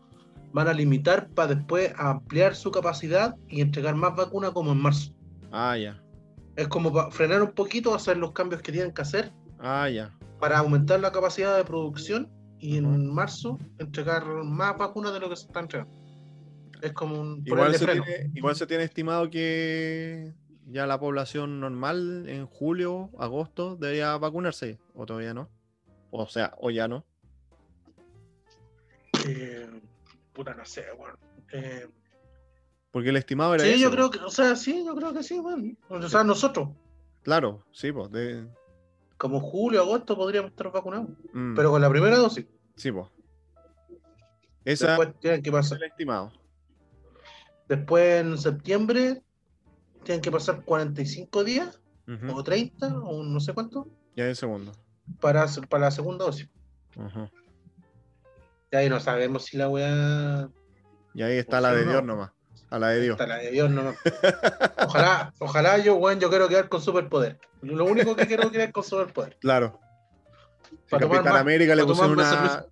van a limitar para después ampliar su capacidad y entregar más vacunas como en marzo.
Ah, ya.
Es como para frenar un poquito, hacer los cambios que tienen que hacer
Ah, ya.
para aumentar la capacidad de producción y en marzo entregar más vacunas de lo que se está entregando. Es como un
Igual se, tiene, igual se tiene estimado que ya la población normal en julio, agosto debería vacunarse, o todavía no. O sea, o ya no.
Eh, puta, no sé, weón. Eh,
Porque el estimado era
sí, yo creo que, o sea, sí, yo creo que sí, weón. O sea, nosotros,
Claro, sí, pues. de-
como julio, agosto, podríamos estar vacunados.
mm,
Pero con la primera dosis.
Sí, pues. Esa
Después tienen que pasar.
el estimado.
Después en septiembre tienen que pasar 45 días
Ujú.
o 30 o no sé cuánto
Ya el segundo.
para, hacer- para la segunda dosis. Y ahí no sabemos si la weá
Y ahí está la de
no.
Dios nomás. A la de Dios.
está la de Dios nomás. Ojalá, ojalá yo, weón, yo quiero quedar con superpoder. Lo único que quiero es quedar con superpoder.
Claro.
Para
Capitán
más-
América le
para
pusieron una.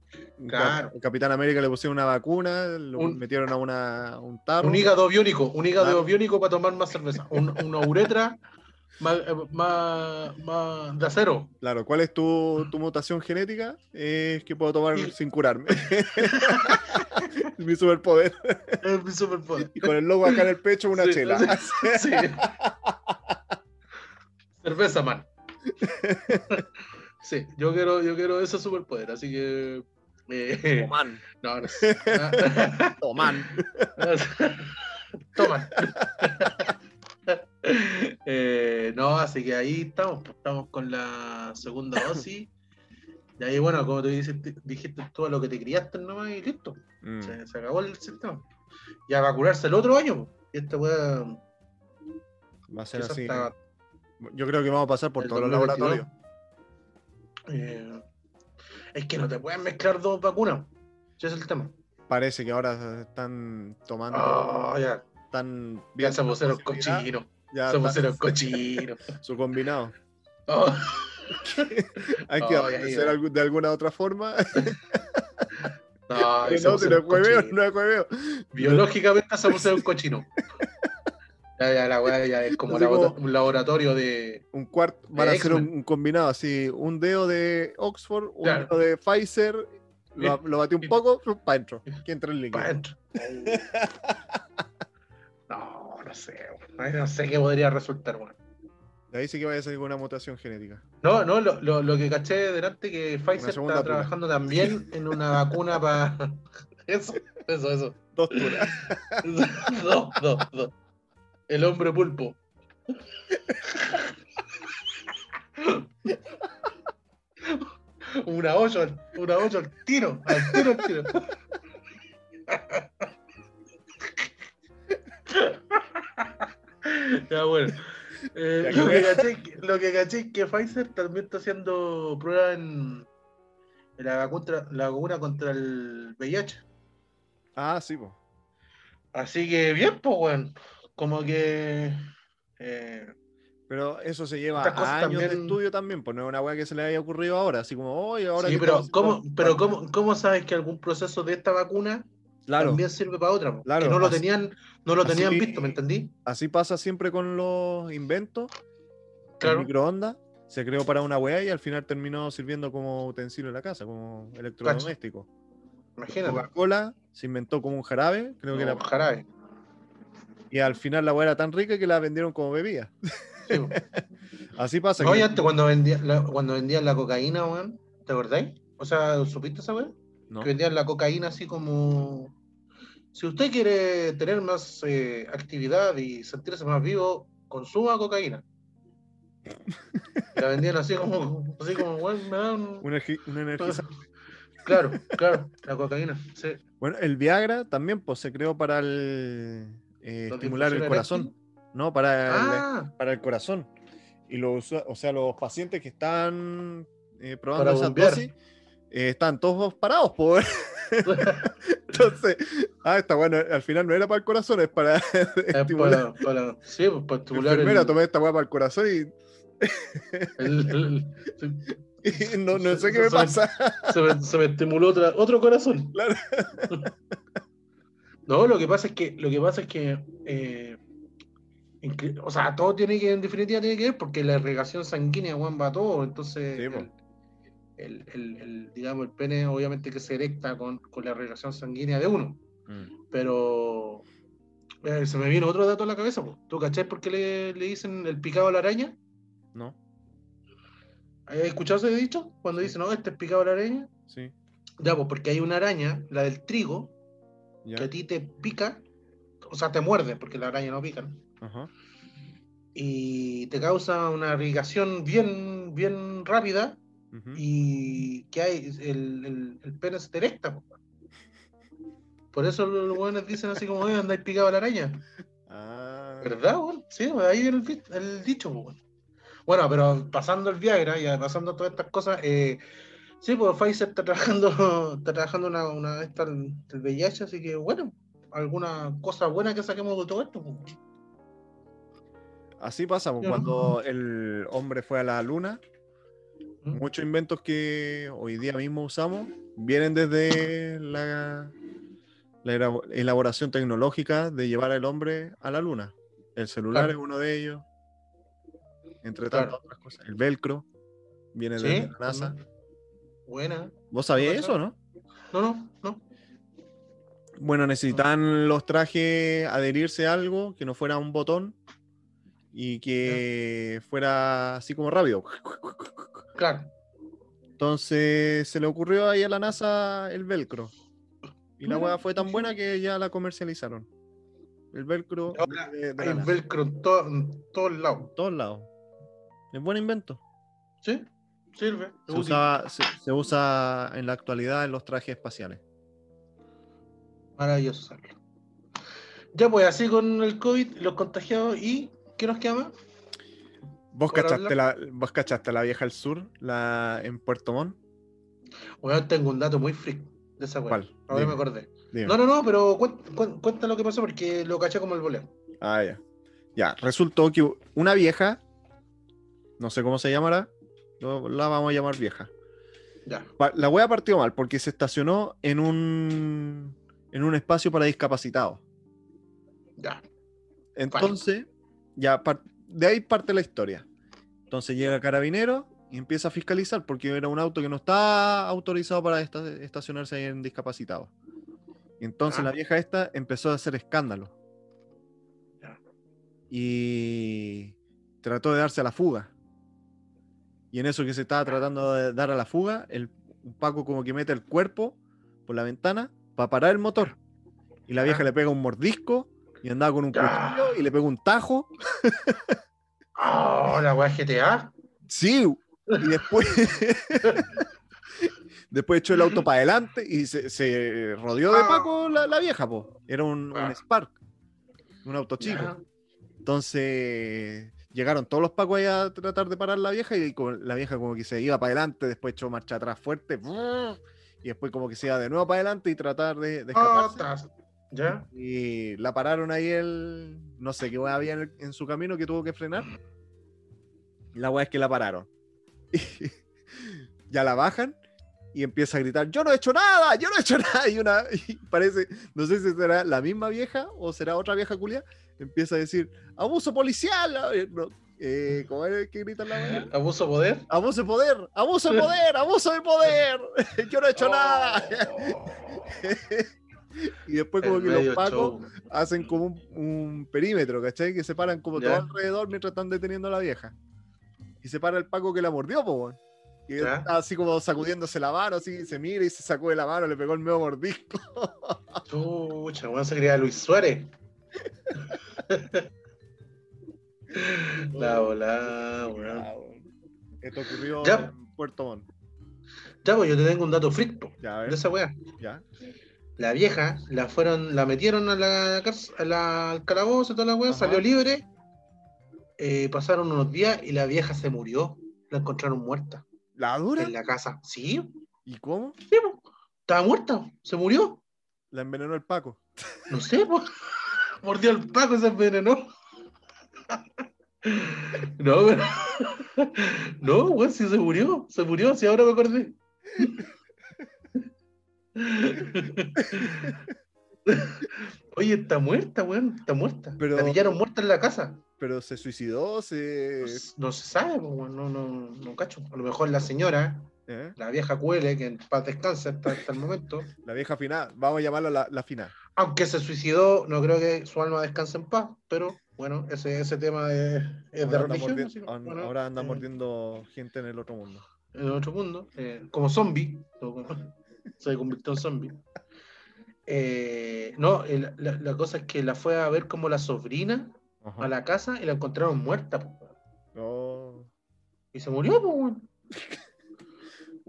Claro.
Capitán América le pusieron una vacuna, lo
Un-
metieron a una, un tarro.
Un hígado biónico, un hígado
Claro.
biónico para tomar más cerveza. Un- una uretra más, eh, más, más de acero.
Claro, ¿cuál es tu, tu mutación genética? Es que puedo tomar sin curarme. Mi superpoder.
Es mi superpoder.
Y con el logo acá en el pecho una
Sí,
chela.
sí. Cerveza, man. Sí, yo quiero, yo quiero ese superpoder, así que. Eh,
Toman.
no, no. Ah,
Toman.
Eh, no, así que ahí estamos, pues, estamos con la segunda dosis. Y ahí, bueno, como tú dijiste, dijiste todo lo que te criaste nomás y listo.
Mm.
Se, se acabó el sistema. Va a curarse el otro año. po. Y esta weá.
Va a ser así.
hasta
Yo creo que vamos a pasar por todos los
2022.
laboratorios.
Eh, es que no te pueden mezclar dos vacunas. Ese es el tema.
Parece que ahora están tomando.
Oh, ya,
Están
ya se pusieron cochinos.
Ya
Se pusieron cochinos.
su combinado.
Oh,
Hay que
Oh,
hacer
ya.
de alguna otra forma.
no,
Que
se
no, no no.
Biológicamente se pusieron cochinos. Ya, ya, la weá ya es como, un laboratorio de.
Un cuarto, van a hacer un, combinado así, un dedo de Oxford, un
Claro.
dedo de Pfizer, lo, lo batí un
Y-
poco, para adentro, que entra el líquido.
No, no sé. No sé qué podría resultar, weón.
De ahí sí que vaya a salir una mutación genética.
No, no, lo, lo, lo que caché delante que Pfizer está
pura.
trabajando también en una vacuna para. Eso, eso, eso.
Dos turas.
Dos, dos, dos. El hombre pulpo. Una al- una hoyo al tiro, al tiro, al tiro. Ya bueno. Eh,
Ya
lo,
que-
caché, es que- lo que caché es que Pfizer también está haciendo pruebas en, en la, vacuna, la vacuna contra el VIH.
Ah, sí, pues.
Así que bien, pues, weón. Como que. eh,
Pero eso se lleva
cosas
años de estudio también, pues no es una weá que se le haya ocurrido ahora, así como, oye, ahora
sí, pero,
estamos-
¿cómo, pero ¿cómo, ¿cómo sabes que algún proceso de esta vacuna
Claro,
también sirve para otra?
Claro,
que no lo
así-
tenían, no lo tenían
así-
visto, ¿me entendí?
así pasa siempre con los inventos.
Claro.
El microondas se creó para una weá y al final terminó sirviendo como utensilio en la casa, como electrodoméstico.
Imagínate.
Coca-Cola se inventó como un jarabe, creo que era,
jarabe.
Y al final la weá era tan rica que la vendieron como bebida.
Sí.
Así pasa.
no,
que-
antes cuando vendían la, cuando vendían la cocaína, weón, ¿te acordáis? O sea, ¿supiste esa weón?
no.
Que vendían la cocaína así como. Si usted quiere tener más eh, actividad y sentirse más vivo, consuma cocaína. La vendían así como, así como, weón, me dan.
Un, energi- un energizante.
Claro, claro, la cocaína. Sí.
Bueno, el Viagra también pues, se creó para el, eh,
¿La
estimular el corazón? ¿no? Para el,
Ah,
para el corazón. Y los, o sea, los pacientes que están eh, probando
bombear.
dosis eh, están todos parados, pues. Entonces, ah, está bueno, al final no era para el corazón, es para
es
estimular.
para, para, sí, pues, para estimular el,
Enfermera, tomé esta weá para el corazón y,
el- el-
y no, no sé qué me
Se-
pasa.
se, me, se me estimuló otra, otro corazón.
Claro.
No, lo que pasa es que, lo que pasa es que, eh, o sea, todo tiene que, en definitiva, tiene que ver porque la irrigación sanguínea, va a todo. Entonces,
Sí,
el, el- el- el, digamos, el pene, obviamente, que se erecta con, con la irrigación sanguínea de uno.
Mm.
Pero eh, se me viene otro dato a la cabeza. po. ¿Tú cachás por qué le, le dicen el picado a la araña?
¿No?
¿Has escuchado ese dicho? Cuando dicen, no, este es picado a la araña.
Sí.
Ya, pues porque hay una araña, la del trigo,
Ya.
que a ti te pica, o sea, te muerde, porque la araña no pica, ¿no?
Ajá.
y te causa una irrigación bien, bien rápida
ujú.
y que hay el, el, el pene se te erecta. po. Por eso los buenos dicen así como, "Oye, andáis picado a la araña.
Ah,
¿Verdad? Sí, ahí viene el, el dicho. Bueno, pero pasando el Viagra y pasando todas estas cosas, eh, sí, pues Pfizer está trabajando, está trabajando una, una esta el, el VIH, así que bueno, alguna cosa buena que saquemos de todo esto, pues.
así pasa, pues, cuando el hombre fue a la luna, muchos inventos que hoy día mismo usamos vienen desde la, elaboración tecnológica de llevar al hombre a la luna. El celular
Claro.
es uno de ellos, entre
Claro.
tantas otras cosas. El velcro viene
Sí,
desde la NASA.
Buena.
¿Vos sabías
¿No
eso, no?
No, no, no.
Bueno, necesitan los trajes adherirse a algo que no fuera un botón y que fuera así como rápido.
Claro.
Entonces se le ocurrió ahí a la NASA el velcro. Y la weá fue tan buena que ya la comercializaron. El velcro
Ahora
de,
Hay velcro en, to- en todos lados.
En todos lados. Es buen invento.
¿Sí? Sirve.
Se,
útil.
usaba- se- se usa en la actualidad en los trajes espaciales.
Maravilloso usarlo. Ya pues, así con el COVID, los contagiados y ¿qué nos queda más?
¿Vos
¿Por
cachaste, la, ¿Vos cachaste la vieja al sur, la en Puerto Montt?
Bueno, tengo un dato muy freak de esa weá.
¿Cuál?
Ahora
Dime.
me acordé.
Dime.
No, no, no, pero cuen- cuen- cuenta lo que pasó porque lo caché como el voleo.
Ah, ya. Ya, resultó que una vieja, no sé cómo se llamará, la vamos a llamar vieja.
Ya.
La wea partió mal porque se estacionó en un, en un espacio para discapacitados.
Ya.
Entonces, ya de ahí parte la historia. Entonces llega el carabinero y empieza a fiscalizar porque era un auto que no está autorizado para esta- estacionarse ahí en discapacitados. Entonces
Ah.
la vieja esta empezó a hacer escándalo.
Ya.
Y trató de darse a la fuga. Y en eso que se estaba tratando de dar a la fuga, el un Paco como que mete el cuerpo por la ventana para parar el motor. Y la vieja le pega un mordisco y andaba con un cuchillo y le pega un tajo.
Oh, la weá GTA.
Sí. Y después. después echó el auto para adelante y se, se rodeó de
Ah.
Paco la, la vieja, po. Era un, un
Ah.
Spark. Un auto chico. Entonces llegaron todos los pacos ahí a tratar de parar la vieja y como- la vieja como que se iba para adelante, después echó marcha atrás fuerte y después como que se iba de nuevo para adelante y tratar de, de escaparse.
tas- Ya.
Y la pararon ahí el, no sé qué weá había en, el- en su camino que tuvo que frenar. La weá es que la pararon. ya la bajan y empieza a gritar, yo no he hecho nada, yo no he hecho nada. Y una, y parece, no sé si será la misma vieja o será otra vieja culia, empieza a decir, abuso policial. eh, no, eh, ¿Cómo es que gritan la weá?
Abuso de poder.
Abuso de poder, abuso de poder, abuso de poder. Yo no he hecho nada.
Oh.
Y después como
El
que los pacos
show.
hacen como un, un perímetro, ¿cachai? Que se paran como todo alrededor mientras están deteniendo a la vieja. Y se para el Paco que la mordió, po. Y está así como sacudiéndose la mano, así se mira y se sacó de la mano, le pegó el medio mordisco.
Chucha, weón, se creía Luis Suárez. La volada, weón.
Esto ocurrió
Ya.
en Puerto Montt.
Ya, pues yo te tengo un dato
a
de esa weá.
ya.
La vieja la fueron, la metieron a la cárcel, a la- al calabozo, toda la weá,
Ajá.
salió libre. Eh, pasaron unos días y la vieja se murió. La encontraron muerta
¿La dura?
en la casa. Sí,
¿Y cómo?
sí, po. estaba muerta, se murió.
La envenenó el Paco.
No sé, po. mordió el Paco se envenenó. No, pero... No, weón, sí se murió. Se murió, si ahora me acordé. Oye, está muerta, weón. Está muerta.
Pero-
La pillaron muerta en la casa.
Pero se suicidó, se...
No, no se sabe, weón. No, no, no cacho. A lo mejor la señora,
¿eh?
la vieja Cuele, que en paz descansa hasta, hasta el momento,
La vieja final. Vamos a llamarla la, la final.
aunque se suicidó, no creo que su alma descanse en paz, pero bueno, ese, ese tema es, es de
Ahora
religión. que, bueno,
ahora anda
eh,
mordiendo gente en el otro mundo.
en otro mundo, eh, como zombie, se convirtió en zombie. No, el- la, la cosa es que la fue a ver como la sobrina
Ajá.
a la casa y la encontraron muerta.
No.
Y se murió, pues,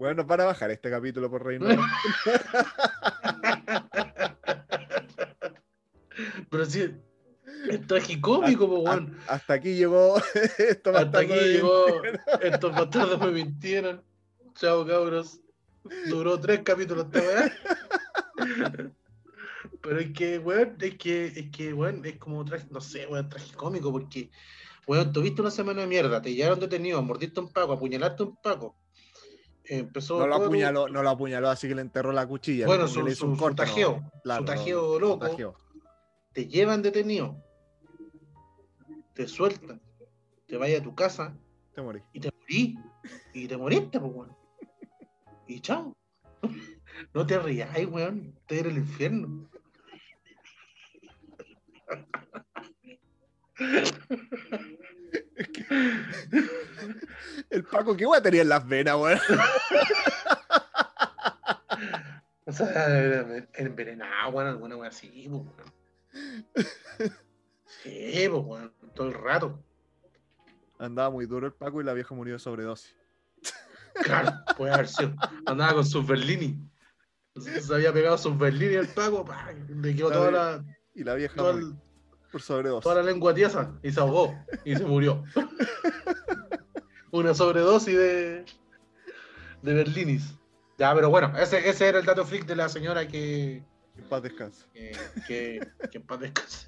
Bueno, para bajar este capítulo por reino.
Pero sí, es tragicómico, po, weón.
Hasta aquí llegó esto va a
Hasta aquí llegó. Estos bastardos me mintieron. Chao, cabros. Duró tres capítulos esta weá. Pero es que, weón, es que, es que, weón, es como, tra- no sé, weón, tragicómico, porque, weón, tuviste una semana de mierda, te llevaron detenido, mordiste un paco, apuñalaste un paco. Empezó
No lo apuñaló, no lo apuñaló, así que le enterró la cuchilla.
Bueno,
le
su,
hizo
su,
un
su
corte, ¿no?
tajeo,
Claro,
su
no,
tajeo loco, te llevan detenido, te sueltan, te vayas a tu casa
Te morí.
y te morí. Y te moriste, pues, weón. Y chao. No te rías, weón. Te ir al infierno.
El Paco, ¿qué weá tenía en las venas, weón?
O sea, envenenado, weón, alguna weón así, weón. Sí, weón, todo el rato.
Andaba muy duro el Paco y la vieja murió de sobredosis.
Claro, puede haber sido. Andaba con sus Berlini. Se había pegado sus Berlini al Paco, pa, le quedó toda la,
Y la vieja
toda,
por sobredosis.
toda la lengua tiesa y se ahogó y se murió. Una sobredosis de, de Berlinis. Ya, pero bueno, ese, ese era el dato freak de la señora que,
En paz descanse.
que, que, que en paz descanse.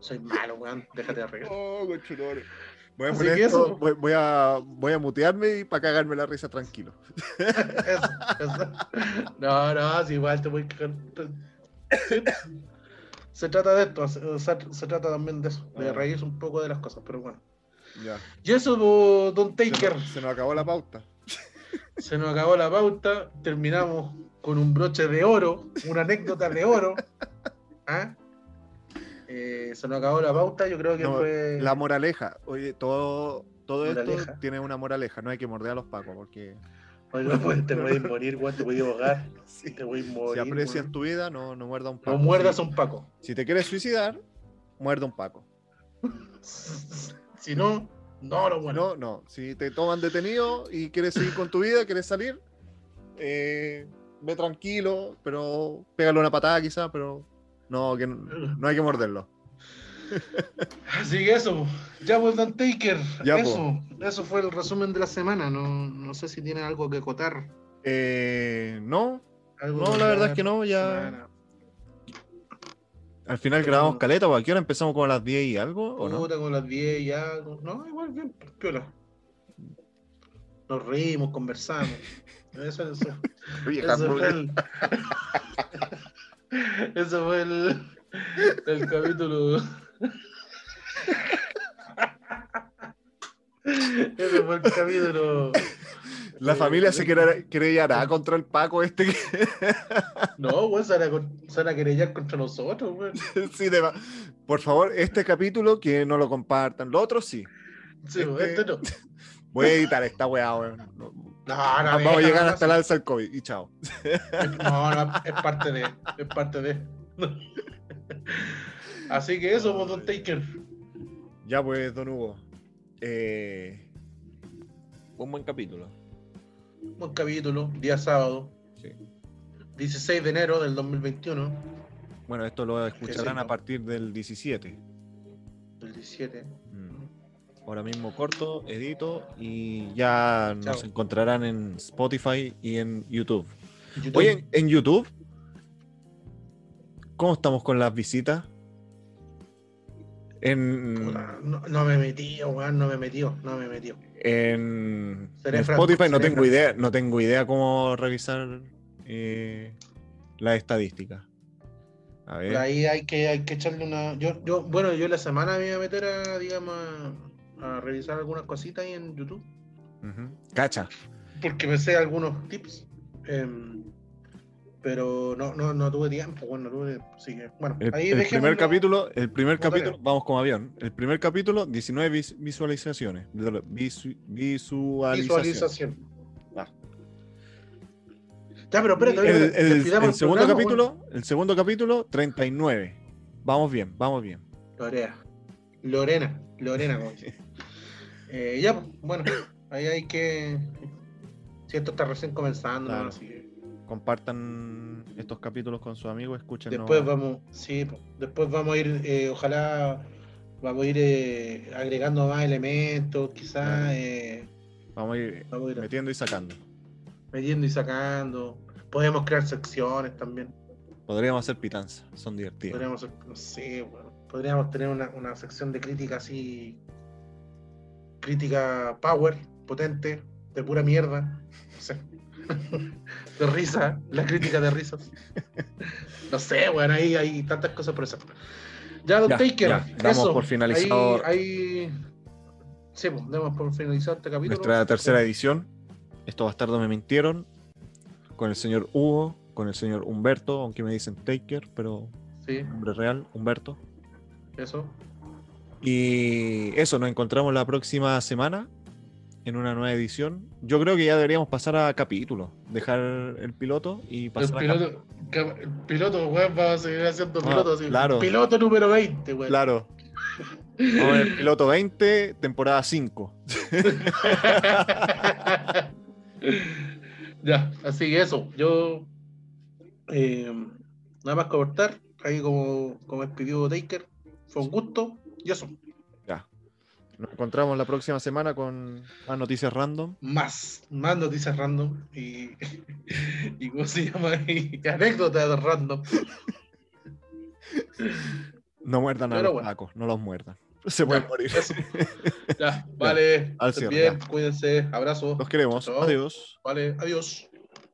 Soy malo, weón, déjate de arreglar.
Oh. Voy a, poner
que
esto,
eso.
voy, voy a, voy a mutearme y para cagarme la risa tranquilo.
Eso, eso. No, no, si igual te voy a cagar. Se trata de esto, se, trata también de eso, de
Ah.
reírse un poco de las cosas, pero bueno.
Ya.
Y eso, Don Taker,
se nos acabó la pauta.
se nos acabó la pauta, terminamos con un broche de oro, una anécdota de oro. ¿Ah? Eh, se nos acabó la pauta, yo creo que
No,
fue...
La moraleja. Oye, todo, todo esto tiene una moraleja. No hay que morder a los pacos porque
Oye, no, pues, te puedes morir, weón, te puedes ahogar,
si,
te puedes morir.
aprecias
weón.
tu vida, no, no muerda a un paco.
No muerdas
si,
a un paco.
si te quieres suicidar, muerda un paco.
Si no, no lo muerdas.
No, no. Si te toman detenido y quieres seguir con tu vida, quieres salir, eh, ve tranquilo, pero pégale una patada quizás, pero no, que no, no hay que morderlo.
Así que eso, ya pues Don Taker,
Ya, po.
eso, eso fue el resumen de la semana. No, no sé si tiene algo que acotar.
Eh, no,
algo
no, la verdad es que no, ya al final grabamos caleta, ¿a qué hora empezamos a las 10 y algo? ¿O no?
Con las 10 ya. No, igual bien, piola. Nos reímos, conversamos. Eso, eso, eso fue el. Eso fue el, el capítulo. Ese fue el capítulo.
La familia se quere- querellará contra el Paco este que
No, weón, se van a querellar contra nosotros, weón.
sí, de Por favor, este capítulo que no lo compartan. Lo otro sí.
Sí,
Este-
este no.
Voy a editar esta weá, weón. No-
No, no,
Vamos a llegar
no,
hasta el alza del COVID y chao.
No, no, es parte de. Es parte de. Así que eso, pues, Don Taker.
Ya pues, don Hugo. Eh, un buen capítulo.
Buen capítulo, día sábado,
Sí.
16 de enero del 2021,
Bueno, esto lo escucharán
sí,
a partir del 17.
del 17.
Mm. Ahora mismo corto, edito y ya nos encontrarán en Spotify y en YouTube.
YouTube.
Oye, en, en YouTube, ¿cómo estamos con las visitas? En,
Puta, no, no me metí, weón, no me metió, no me metió.
en, en
franco,
Spotify no tengo
franco.
idea, no tengo idea cómo revisar eh, las estadísticas. A ver.
Por ahí hay que, hay que echarle una. Yo, yo, bueno, yo la semana me iba a meter a, digamos, a, a revisar algunas cositas ahí en YouTube.
Cacha.
Porque me sé algunos tips. em, pero no, no, no tuve tiempo, bueno, no tuve. Así que, bueno,
El,
ahí
el primer capítulo, el primer capítulo, vamos como avión. El primer capítulo, 19 vis- visualizaciones. Visu- visualizaciones.
Visualización.
Ah.
Ya, pero espérate,
El, el-
despidamos
el segundo
programa,
capítulo, el segundo capítulo, 39. Vamos bien, vamos bien.
bueno. Lorea. Lorena, Lorena, como dice. Eh, ya, pues, bueno, ahí hay que. Si esto está recién comenzando, así que
compartan estos capítulos con sus amigos, escuchen.
Después vamos, sí, después vamos a ir, eh, ojalá, vamos a ir eh, agregando más elementos, quizás eh,
Vamos a ir
vamos a ir
metiendo y sacando.
metiendo y sacando. Podemos crear secciones también.
Podríamos hacer pitanza, son divertidas.
Podríamos, no sé, bueno, podríamos tener una, una sección de crítica así, crítica power, potente, de pura mierda, no sé, de risa, la crítica de risas. No sé, bueno, ahí hay tantas cosas por eso. Ya, Don
Ya,
Taker,
ya, damos
eso,
por finalizado-
Ahí, ahí- sí, pues, damos por finalizado este capítulo.
Nuestra tercera edición. Estos bastardos me mintieron. Con el señor Hugo, con el señor Humberto, aunque me dicen Taker, pero
Sí,
nombre real, Humberto.
eso.
Y eso, nos encontramos la próxima semana en una nueva edición. Yo creo que ya deberíamos pasar a capítulo, dejar el piloto y
El
pasar a cap-
piloto, el piloto, weón, va a seguir haciendo
Ah,
piloto. así.
claro.
Piloto número 20, weón.
Claro. Vamos el piloto 20, temporada 5.
ya, así que eso. Yo eh, nada más que aportar. Ahí como, como despidió Taker. Fue un gusto. Y eso.
Ya. Nos encontramos la próxima semana con más noticias random.
Más, más noticias random. Y, y ¿cómo se llama? Y anécdotas random.
No muerdan a
Pero
los
bueno.
tacos, no los muerdan. Se pueden
Ya,
morir.
eso. Ya, vale.
al
estén
cierre,
bien,
ya.
cuídense. Abrazos.
Los queremos.
Chao.
Adiós.
Vale, adiós.